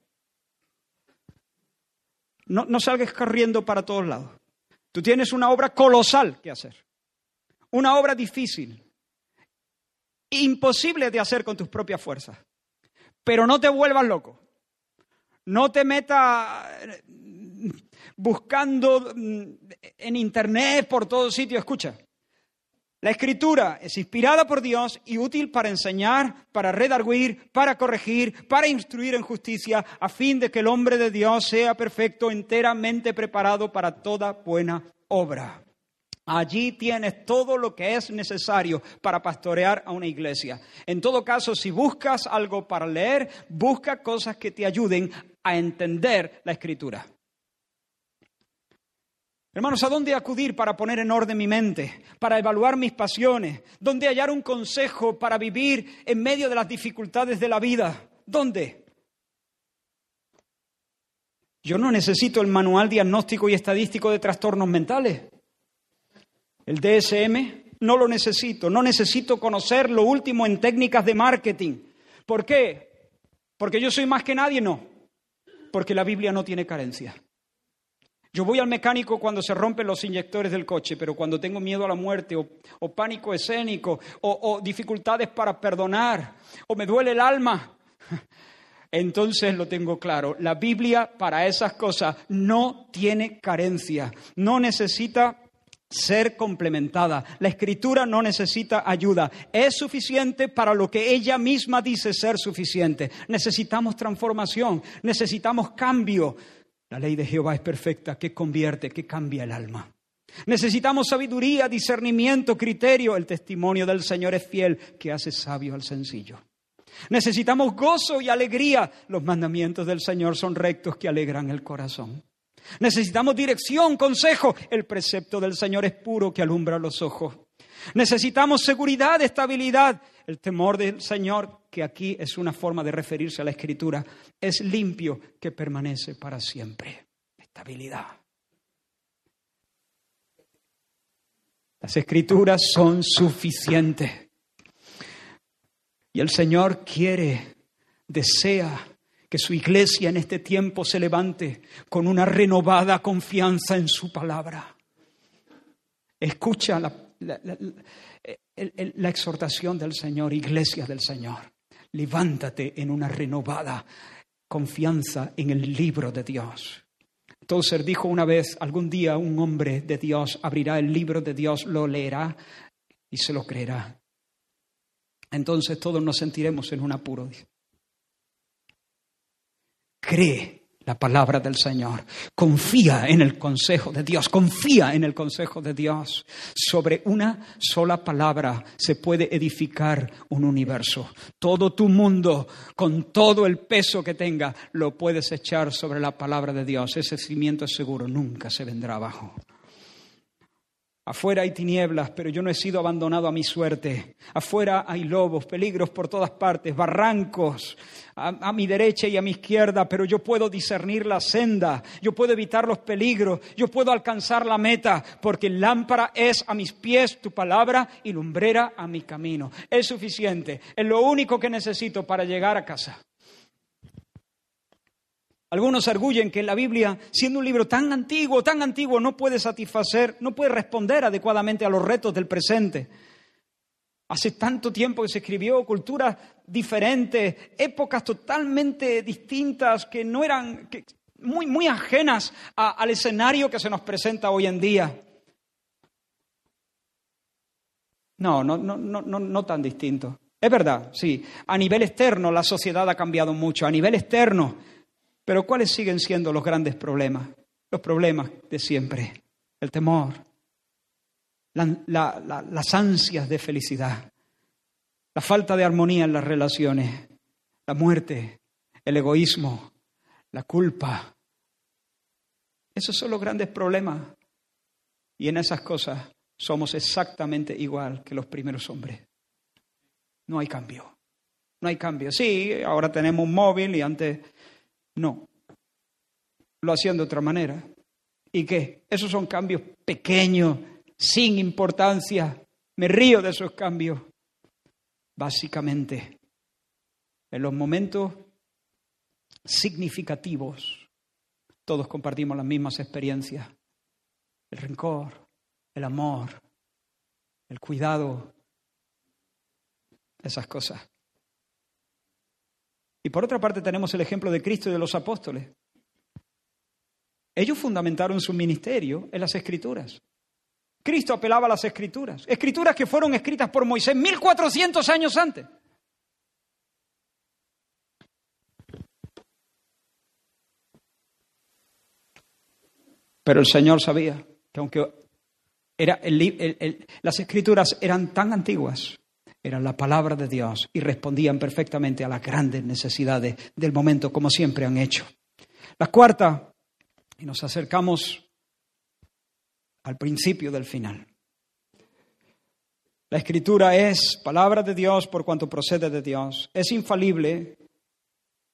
No, no salgas corriendo para todos lados. Tú tienes una obra colosal que hacer. Una obra difícil. Imposible de hacer con tus propias fuerzas. Pero no te vuelvas loco. No te metas buscando en internet por todo sitio. Escucha, la escritura es inspirada por Dios y útil para enseñar, para redarguir, para corregir, para instruir en justicia, a fin de que el hombre de Dios sea perfecto, enteramente preparado para toda buena obra. Allí tienes todo lo que es necesario para pastorear a una iglesia. En todo caso, si buscas algo para leer, busca cosas que te ayuden a entender la escritura. Hermanos, ¿a dónde acudir para poner en orden mi mente, para evaluar mis pasiones? ¿Dónde hallar un consejo para vivir en medio de las dificultades de la vida? ¿Dónde? Yo no necesito el manual diagnóstico y estadístico de trastornos mentales. El DSM no lo necesito. No necesito conocer lo último en técnicas de marketing. ¿Por qué? Porque yo soy más que nadie, no. Porque la Biblia no tiene carencia. Yo voy al mecánico cuando se rompen los inyectores del coche, pero cuando tengo miedo a la muerte o, pánico escénico o, dificultades para perdonar o me duele el alma, entonces lo tengo claro. La Biblia para esas cosas no tiene carencia, no necesita ser complementada. La escritura no necesita ayuda. Es suficiente para lo que ella misma dice ser suficiente. Necesitamos transformación, necesitamos cambio. La ley de Jehová es perfecta, que convierte, que cambia el alma. Necesitamos sabiduría, discernimiento, criterio. El testimonio del Señor es fiel, que hace sabio al sencillo. Necesitamos gozo y alegría. Los mandamientos del Señor son rectos que alegran el corazón. Necesitamos dirección, consejo. El precepto del Señor es puro que alumbra los ojos. Necesitamos seguridad, estabilidad. El temor del Señor, que aquí es una forma de referirse a la Escritura, es limpio que permanece para siempre. Estabilidad. Las Escrituras son suficientes. Y el Señor quiere, desea que su iglesia en este tiempo se levante con una renovada confianza en su palabra. Escucha la exhortación del Señor, iglesia del Señor. Levántate en una renovada confianza en el libro de Dios. Tozer dijo una vez, algún día un hombre de Dios abrirá el libro de Dios, lo leerá y se lo creerá. Entonces todos nos sentiremos en un apuro. Cree la palabra del Señor. Confía en el consejo de Dios, confía en el consejo de Dios. Sobre una sola palabra se puede edificar un universo. Todo tu mundo, con todo el peso que tenga, lo puedes echar sobre la palabra de Dios. Ese cimiento es seguro, nunca se vendrá abajo. Afuera hay tinieblas, pero yo no he sido abandonado a mi suerte. Afuera hay lobos, peligros por todas partes, barrancos a, mi derecha y a mi izquierda, pero yo puedo discernir la senda, yo puedo evitar los peligros, yo puedo alcanzar la meta, porque lámpara es a mis pies tu palabra y lumbrera a mi camino. Es suficiente, es lo único que necesito para llegar a casa. Algunos arguyen que la Biblia, siendo un libro tan antiguo, tan antiguo, no puede satisfacer, no puede responder adecuadamente a los retos del presente. Hace tanto tiempo que se escribió, culturas diferentes, épocas totalmente distintas que no eran muy, muy ajenas al escenario que se nos presenta hoy en día. No, no, no, no, no tan distinto. Es verdad, sí. A nivel externo la sociedad ha cambiado mucho, a nivel externo pero ¿cuáles siguen siendo los grandes problemas? Los problemas de siempre. El temor, las ansias de felicidad, la falta de armonía en las relaciones, la muerte, el egoísmo, la culpa. Esos son los grandes problemas. Y en esas cosas somos exactamente igual que los primeros hombres. No hay cambio. No hay cambio. Sí, ahora tenemos un móvil y antes no. Lo hacían de otra manera. ¿Y qué? Esos son cambios pequeños, sin importancia. Me río de esos cambios. Básicamente, en los momentos significativos, todos compartimos las mismas experiencias. El rencor, el amor, el cuidado, esas cosas. Y por otra parte tenemos el ejemplo de Cristo y de los apóstoles. Ellos fundamentaron su ministerio en las escrituras. Cristo apelaba a las escrituras, escrituras que fueron escritas por Moisés 1400 años antes. Pero el Señor sabía que aunque era las escrituras eran tan antiguas, eran la palabra de Dios y respondían perfectamente a las grandes necesidades del momento, como siempre han hecho. La cuarta, y nos acercamos al principio del final. La escritura es palabra de Dios por cuanto procede de Dios, es infalible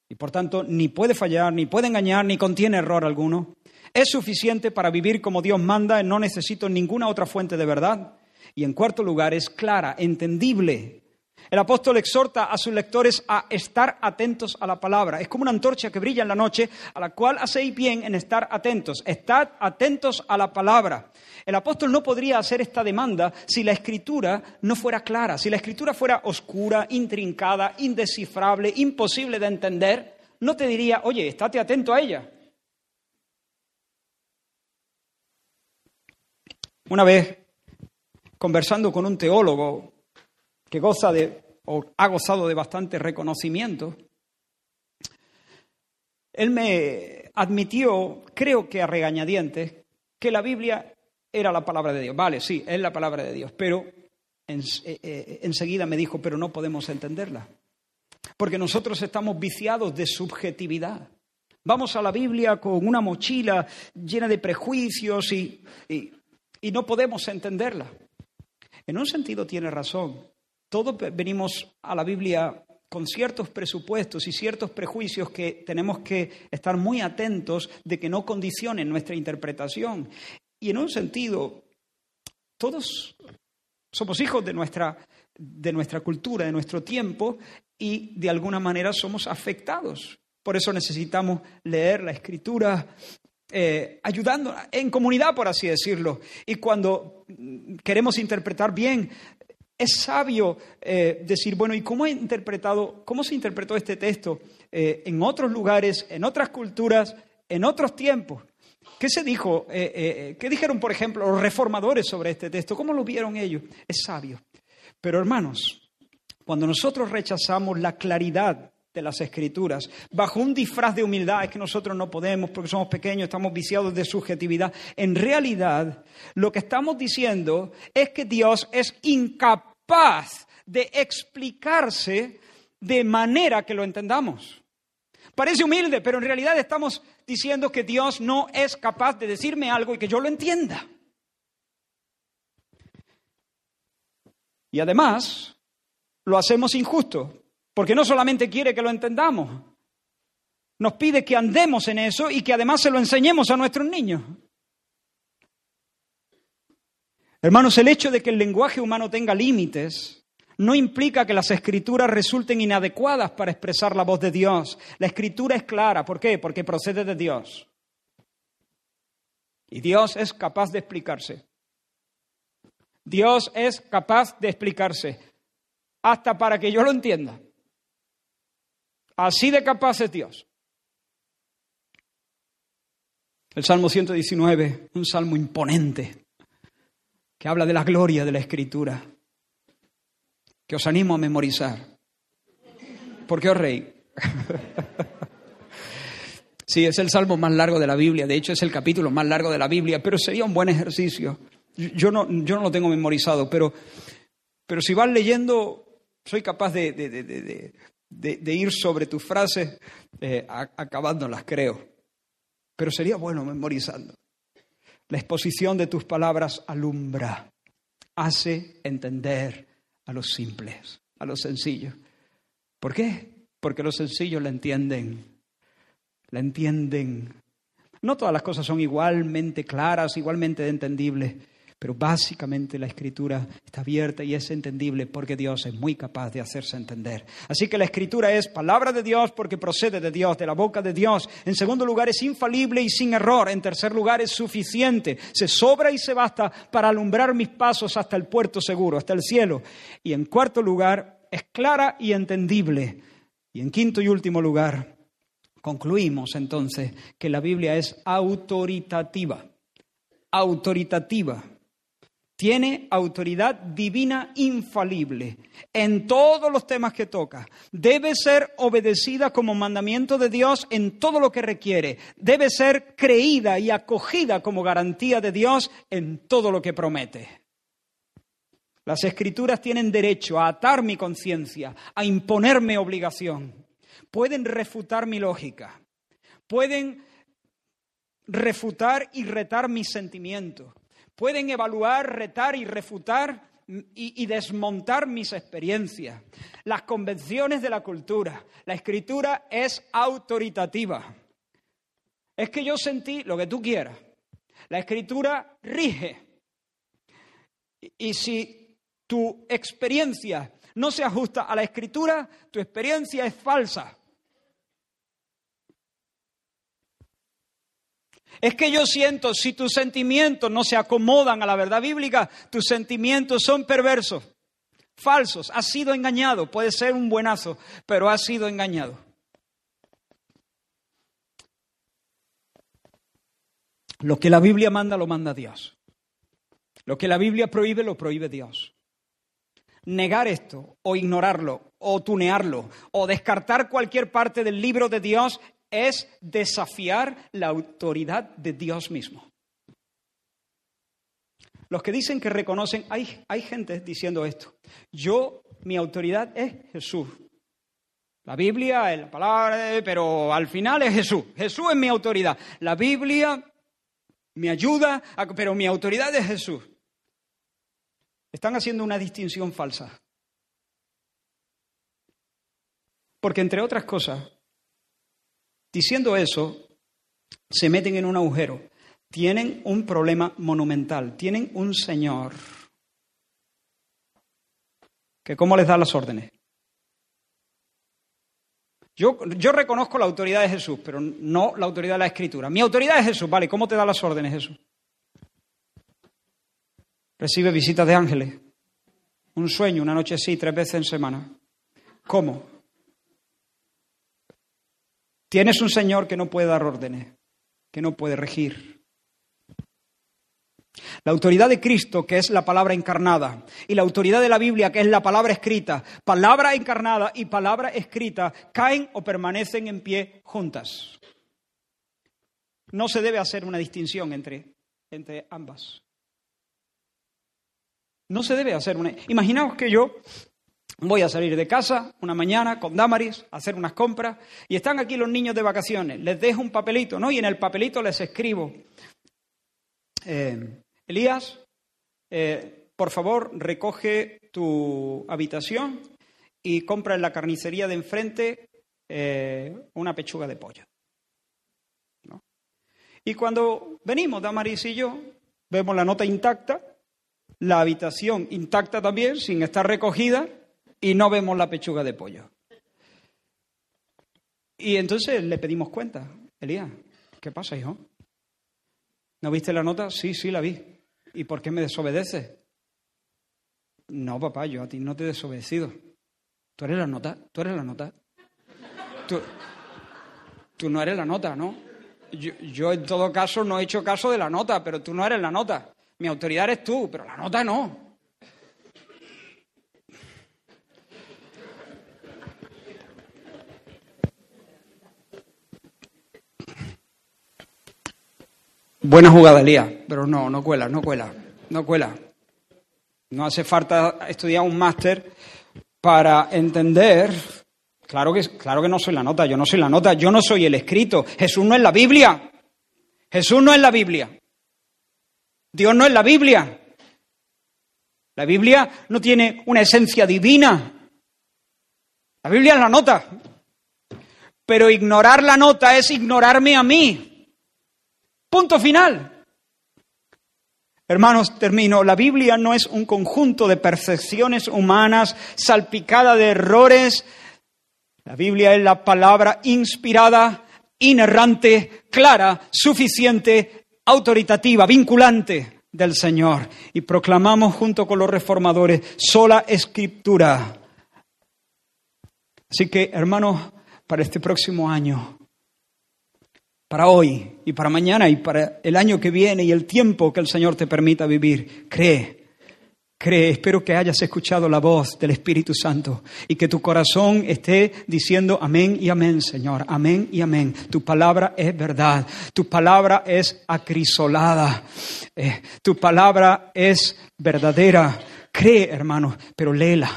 y por tanto ni puede fallar, ni puede engañar, ni contiene error alguno. Es suficiente para vivir como Dios manda, no necesito ninguna otra fuente de verdad. Y en cuarto lugar, es clara, entendible. El apóstol exhorta a sus lectores a estar atentos a la palabra. Es como una antorcha que brilla en la noche, a la cual hacéis bien en estar atentos. Estad atentos a la palabra. El apóstol no podría hacer esta demanda si la escritura no fuera clara, si la escritura fuera oscura, intrincada, indescifrable, imposible de entender. No te diría, oye, estate atento a ella. Una vez conversando con un teólogo que goza de, o ha gozado de bastante reconocimiento, él me admitió, creo que a regañadientes, que la Biblia era la palabra de Dios. Vale, sí, es la palabra de Dios, pero eh, eh, enseguida me dijo, pero no podemos entenderla, porque nosotros estamos viciados de subjetividad. Vamos a la Biblia con una mochila llena de prejuicios y, y no podemos entenderla. En un sentido tiene razón. Todos venimos a la Biblia con ciertos presupuestos y ciertos prejuicios que tenemos que estar muy atentos de que no condicionen nuestra interpretación. Y en un sentido, todos somos hijos de nuestra, de nuestra cultura, de nuestro tiempo, y de alguna manera somos afectados. Por eso necesitamos leer la escritura eh, ayudando en comunidad, por así decirlo. Y cuando queremos interpretar bien, es sabio eh, decir, bueno, ¿y cómo, he interpretado, cómo se interpretó este texto eh, en otros lugares, en otras culturas, en otros tiempos? ¿Qué se dijo? ¿Qué dijeron, por ejemplo, los reformadores sobre este texto? ¿Cómo lo vieron ellos? Es sabio. Pero hermanos, cuando nosotros rechazamos la claridad de las escrituras, bajo un disfraz de humildad, es que nosotros no podemos porque somos pequeños, estamos viciados de subjetividad. En realidad, lo que estamos diciendo es que Dios es incapaz de explicarse de manera que lo entendamos. Parece humilde, pero en realidad estamos diciendo que Dios no es capaz de decirme algo y que yo lo entienda. Y además, lo hacemos injusto, porque no solamente quiere que lo entendamos, nos pide que andemos en eso y que además se lo enseñemos a nuestros niños. Hermanos, el hecho de que el lenguaje humano tenga límites no implica que las escrituras resulten inadecuadas para expresar la voz de Dios. La escritura es clara. ¿Por qué? Porque procede de Dios. Y Dios es capaz de explicarse. Dios es capaz de explicarse. Hasta para que yo lo entienda. Así de capaz es Dios. El Salmo 119, un salmo imponente, que habla de la gloria de la Escritura, que os animo a memorizar. ¿Por qué os reí? sí, es el salmo más largo de la Biblia, de hecho es el capítulo más largo de la Biblia, pero sería un buen ejercicio. Yo no, yo no lo tengo memorizado, pero, pero si vas leyendo, soy capaz de, de, ir sobre tus frases eh, acabándolas, creo. Pero sería bueno memorizando. La exposición de tus palabras alumbra, hace entender a los simples, a los sencillos. ¿Por qué? Porque los sencillos la entienden, la entienden. No todas las cosas son igualmente claras, igualmente entendibles, pero básicamente la escritura está abierta y es entendible porque Dios es muy capaz de hacerse entender. Así que la escritura es palabra de Dios porque procede de Dios, de la boca de Dios. En segundo lugar es infalible y sin error. En tercer lugar es suficiente. Se sobra y se basta para alumbrar mis pasos hasta el puerto seguro, hasta el cielo. Y en cuarto lugar es clara y entendible. Y en quinto y último lugar concluimos entonces que la Biblia es autoritativa. Autoritativa tiene autoridad divina infalible en todos los temas que toca. Debe ser obedecida como mandamiento de Dios en todo lo que requiere. Debe ser creída y acogida como garantía de Dios en todo lo que promete. Las escrituras tienen derecho a atar mi conciencia, a imponerme obligación. Pueden refutar mi lógica. Pueden refutar y retar mis sentimientos pueden evaluar, retar y refutar y, desmontar mis experiencias, las convenciones de la cultura. La escritura es autoritativa. Es que yo sentí lo que tú quieras. La escritura rige. y si tu experiencia no se ajusta a la escritura, tu experiencia es falsa. Es que yo siento, si tus sentimientos no se acomodan a la verdad bíblica, tus sentimientos son perversos, falsos, has sido engañado, puede ser un buenazo, pero has sido engañado. Lo que la Biblia manda, lo manda Dios. Lo que la Biblia prohíbe, lo prohíbe Dios. Negar esto, o ignorarlo, o tunearlo, o descartar cualquier parte del libro de Dios es desafiar la autoridad de Dios mismo. Los que dicen que reconocen, hay, hay gente diciendo esto, yo, mi autoridad es Jesús. La Biblia es la palabra, pero al final es Jesús. Jesús es mi autoridad. La Biblia me ayuda, pero mi autoridad es Jesús. Están haciendo una distinción falsa. Porque entre otras cosas, Diciendo eso, se meten en un agujero. Tienen un problema monumental. Tienen un Señor que cómo les da las órdenes. Yo, yo reconozco la autoridad de Jesús, pero no la autoridad de la Escritura. Mi autoridad es Jesús, ¿vale? ¿Cómo te da las órdenes Jesús? Recibe visitas de ángeles. Un sueño, una noche sí, tres veces en semana. ¿Cómo? Tienes un Señor que no puede dar órdenes, que no puede regir. La autoridad de Cristo, que es la palabra encarnada, y la autoridad de la Biblia, que es la palabra escrita, palabra encarnada y palabra escrita, caen o permanecen en pie juntas. No se debe hacer una distinción entre, entre ambas. No se debe hacer una... Imaginaos que yo voy a salir de casa una mañana con Damaris a hacer unas compras y están aquí los niños de vacaciones. Les dejo un papelito, ¿no? Y en el papelito les escribo, eh, Elías, eh, por favor, recoge tu habitación y compra en la carnicería de enfrente eh, una pechuga de pollo. Y cuando venimos, Damaris y yo, vemos la nota intacta la habitación intacta también, sin estar recogida, y no vemos la pechuga de pollo. Y entonces le pedimos cuenta. Elías, ¿qué pasa, hijo? ¿No viste la nota? Sí, sí, la vi. ¿Y por qué me desobedeces? No, papá, yo a ti no te he desobedecido. ¿Tú eres la nota? ¿Tú eres la nota? Tú, tú no eres la nota, ¿no? Yo, yo, en todo caso no he hecho caso de la nota, pero tú no eres la nota. Mi autoridad eres tú, pero la nota no. Buena jugada, Elías, pero no, no cuela, no cuela, no cuela. No hace falta estudiar un máster para entender. Claro que, claro que no soy la nota, yo no soy la nota, yo no soy el escrito. Jesús no es la Biblia. Jesús no es la Biblia. Dios no es la Biblia. La Biblia no tiene una esencia divina. La Biblia es la nota. Pero ignorar la nota es ignorarme a mí. Punto final. Hermanos, termino. La Biblia no es un conjunto de percepciones humanas salpicada de errores. La Biblia es la palabra inspirada, inerrante, clara, suficiente autoritativa, vinculante del Señor. Y proclamamos junto con los reformadores sola escritura. Así que, hermanos, para este próximo año, para hoy y para mañana y para el año que viene y el tiempo que el Señor te permita vivir, cree Cree, espero que hayas escuchado la voz del Espíritu Santo y que tu corazón esté diciendo amén y amén, Señor, amén y amén. Tu palabra es verdad, tu palabra es acrisolada, eh, tu palabra es verdadera. Cree, hermano, pero léela.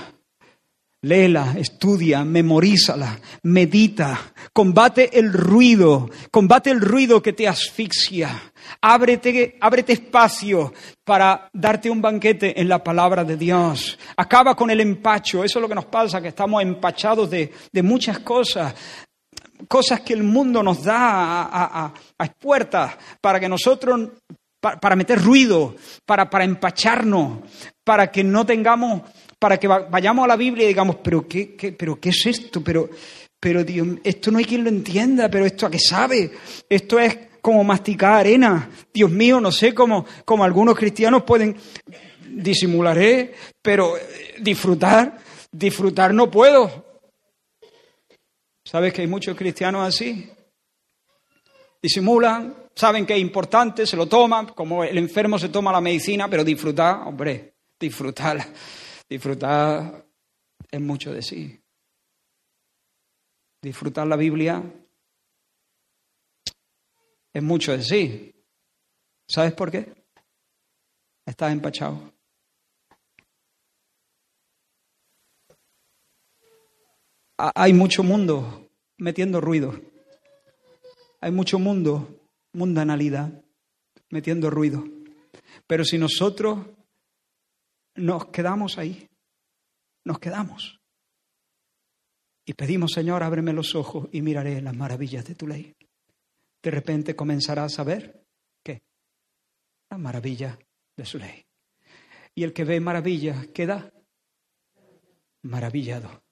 Léela, estudia, memorízala, medita, combate el ruido, combate el ruido que te asfixia. Ábrete, ábrete espacio para darte un banquete en la palabra de Dios. Acaba con el empacho. Eso es lo que nos pasa, que estamos empachados de, muchas cosas. Cosas que el mundo nos da a, a, puertas para que nosotros, para, meter ruido, para, para empacharnos, para que no tengamos, para que vayamos a la Biblia y digamos, pero qué, qué, pero qué es esto, pero, pero Dios, esto no hay quien lo entienda, pero esto a qué sabe, esto es como masticar arena. Dios mío, no sé cómo, algunos cristianos pueden disimularé, pero eh, disfrutar, disfrutar no puedo. ¿Sabes que hay muchos cristianos así? Disimulan, saben que es importante, se lo toman, como el enfermo se toma la medicina, pero disfrutar, hombre, disfrutar, disfrutar es mucho de sí. Disfrutar la Biblia es mucho de sí. ¿Sabes por qué? Estás empachado. Hay mucho mundo metiendo ruido. Hay mucho mundo, mundanalidad, metiendo ruido. Pero si nosotros nos quedamos ahí, nos quedamos. Y pedimos, Señor, ábreme los ojos y miraré las maravillas de tu ley de repente comenzará a saber qué? La maravilla de su ley. Y el que ve maravilla queda maravillado.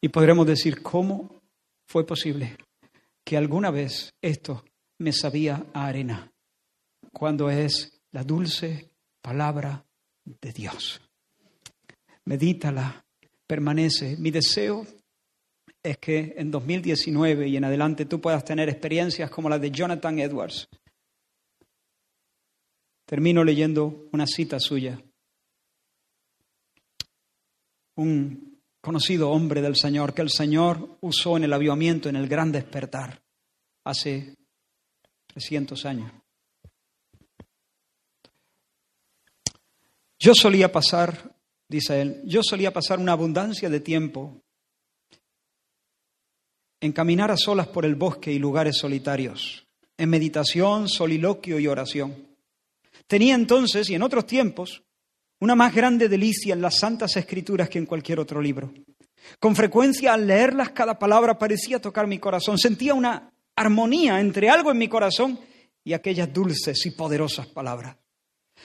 Y podremos decir, ¿cómo fue posible que alguna vez esto me sabía a arena? Cuando es la dulce palabra de Dios. Medítala, permanece. Mi deseo es que en 2019 y en adelante tú puedas tener experiencias como las de Jonathan Edwards. Termino leyendo una cita suya. Un conocido hombre del Señor que el Señor usó en el avivamiento, en el gran despertar, hace 300 años. Yo solía pasar, dice él, yo solía pasar una abundancia de tiempo en caminar a solas por el bosque y lugares solitarios, en meditación, soliloquio y oración. Tenía entonces, y en otros tiempos, una más grande delicia en las santas escrituras que en cualquier otro libro. Con frecuencia al leerlas cada palabra parecía tocar mi corazón. Sentía una armonía entre algo en mi corazón y aquellas dulces y poderosas palabras.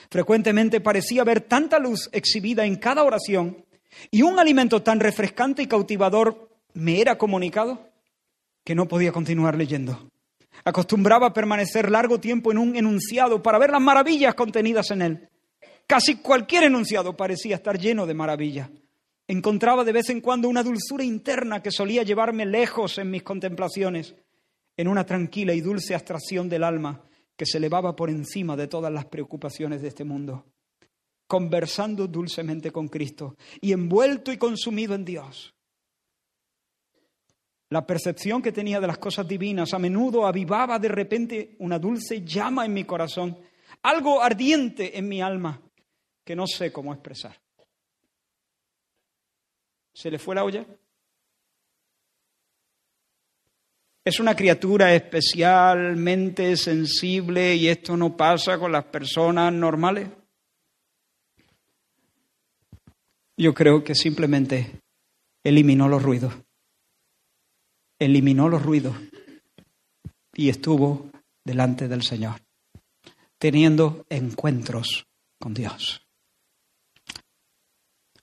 Frecuentemente parecía ver tanta luz exhibida en cada oración y un alimento tan refrescante y cautivador me era comunicado que no podía continuar leyendo. Acostumbraba a permanecer largo tiempo en un enunciado para ver las maravillas contenidas en él. Casi cualquier enunciado parecía estar lleno de maravillas. Encontraba de vez en cuando una dulzura interna que solía llevarme lejos en mis contemplaciones, en una tranquila y dulce abstracción del alma que se elevaba por encima de todas las preocupaciones de este mundo, conversando dulcemente con Cristo y envuelto y consumido en Dios. La percepción que tenía de las cosas divinas a menudo avivaba de repente una dulce llama en mi corazón, algo ardiente en mi alma que no sé cómo expresar. ¿Se le fue la olla? Es una criatura especialmente sensible y esto no pasa con las personas normales. Yo creo que simplemente eliminó los ruidos eliminó los ruidos y estuvo delante del Señor, teniendo encuentros con Dios.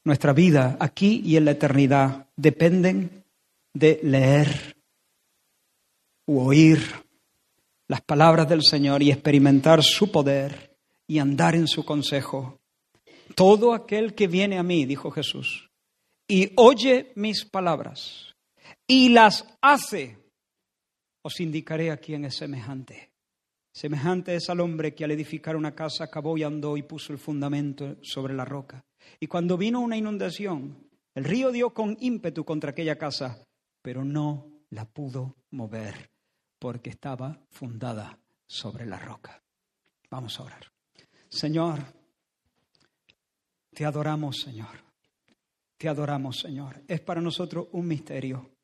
Nuestra vida aquí y en la eternidad dependen de leer oír las palabras del Señor y experimentar su poder y andar en su consejo. Todo aquel que viene a mí, dijo Jesús, y oye mis palabras y las hace, os indicaré a quién es semejante. Semejante es al hombre que al edificar una casa acabó y andó y puso el fundamento sobre la roca. Y cuando vino una inundación, el río dio con ímpetu contra aquella casa, pero no la pudo mover porque estaba fundada sobre la roca. Vamos a orar. Señor, te adoramos, Señor. Te adoramos, Señor. Es para nosotros un misterio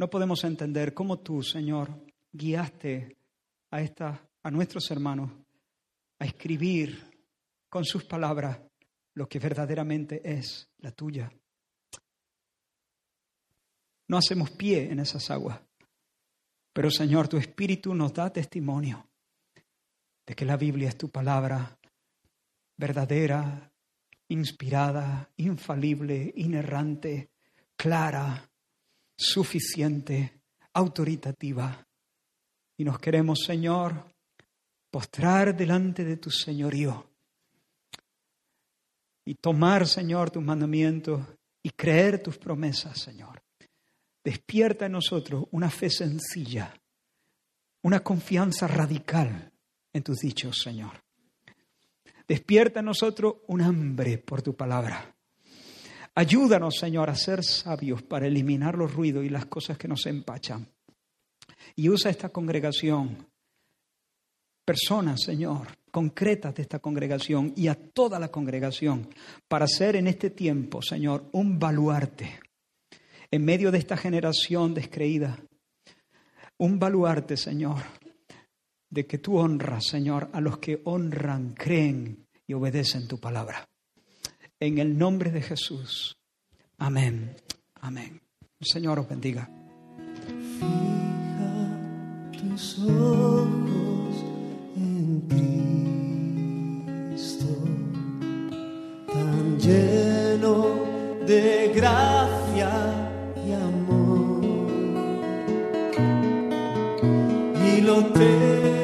no podemos entender cómo tú, Señor, guiaste a, esta, a nuestros hermanos a escribir con sus palabras lo que verdaderamente es la tuya. No hacemos pie en esas aguas, pero Señor, tu Espíritu nos da testimonio de que la Biblia es tu palabra verdadera, inspirada, infalible, inerrante, clara, suficiente, autoritativa. Y nos queremos, Señor, postrar delante de tu señorío y tomar, Señor, tus mandamientos y creer tus promesas, Señor. Despierta en nosotros una fe sencilla, una confianza radical en tus dichos, Señor. Despierta en nosotros un hambre por tu palabra. Ayúdanos, Señor, a ser sabios para eliminar los ruidos y las cosas que nos empachan. Y usa esta congregación, personas, Señor, concretas de esta congregación y a toda la congregación, para ser en este tiempo, Señor, un baluarte en medio de esta generación descreída. Un baluarte, Señor, de que tú honras, Señor, a los que honran, creen y obedecen tu palabra. En el nombre de Jesús. Amén. Amén. El Señor os bendiga. Fija tus ojos en Cristo, tan lleno de gracia amor. Y lo tengo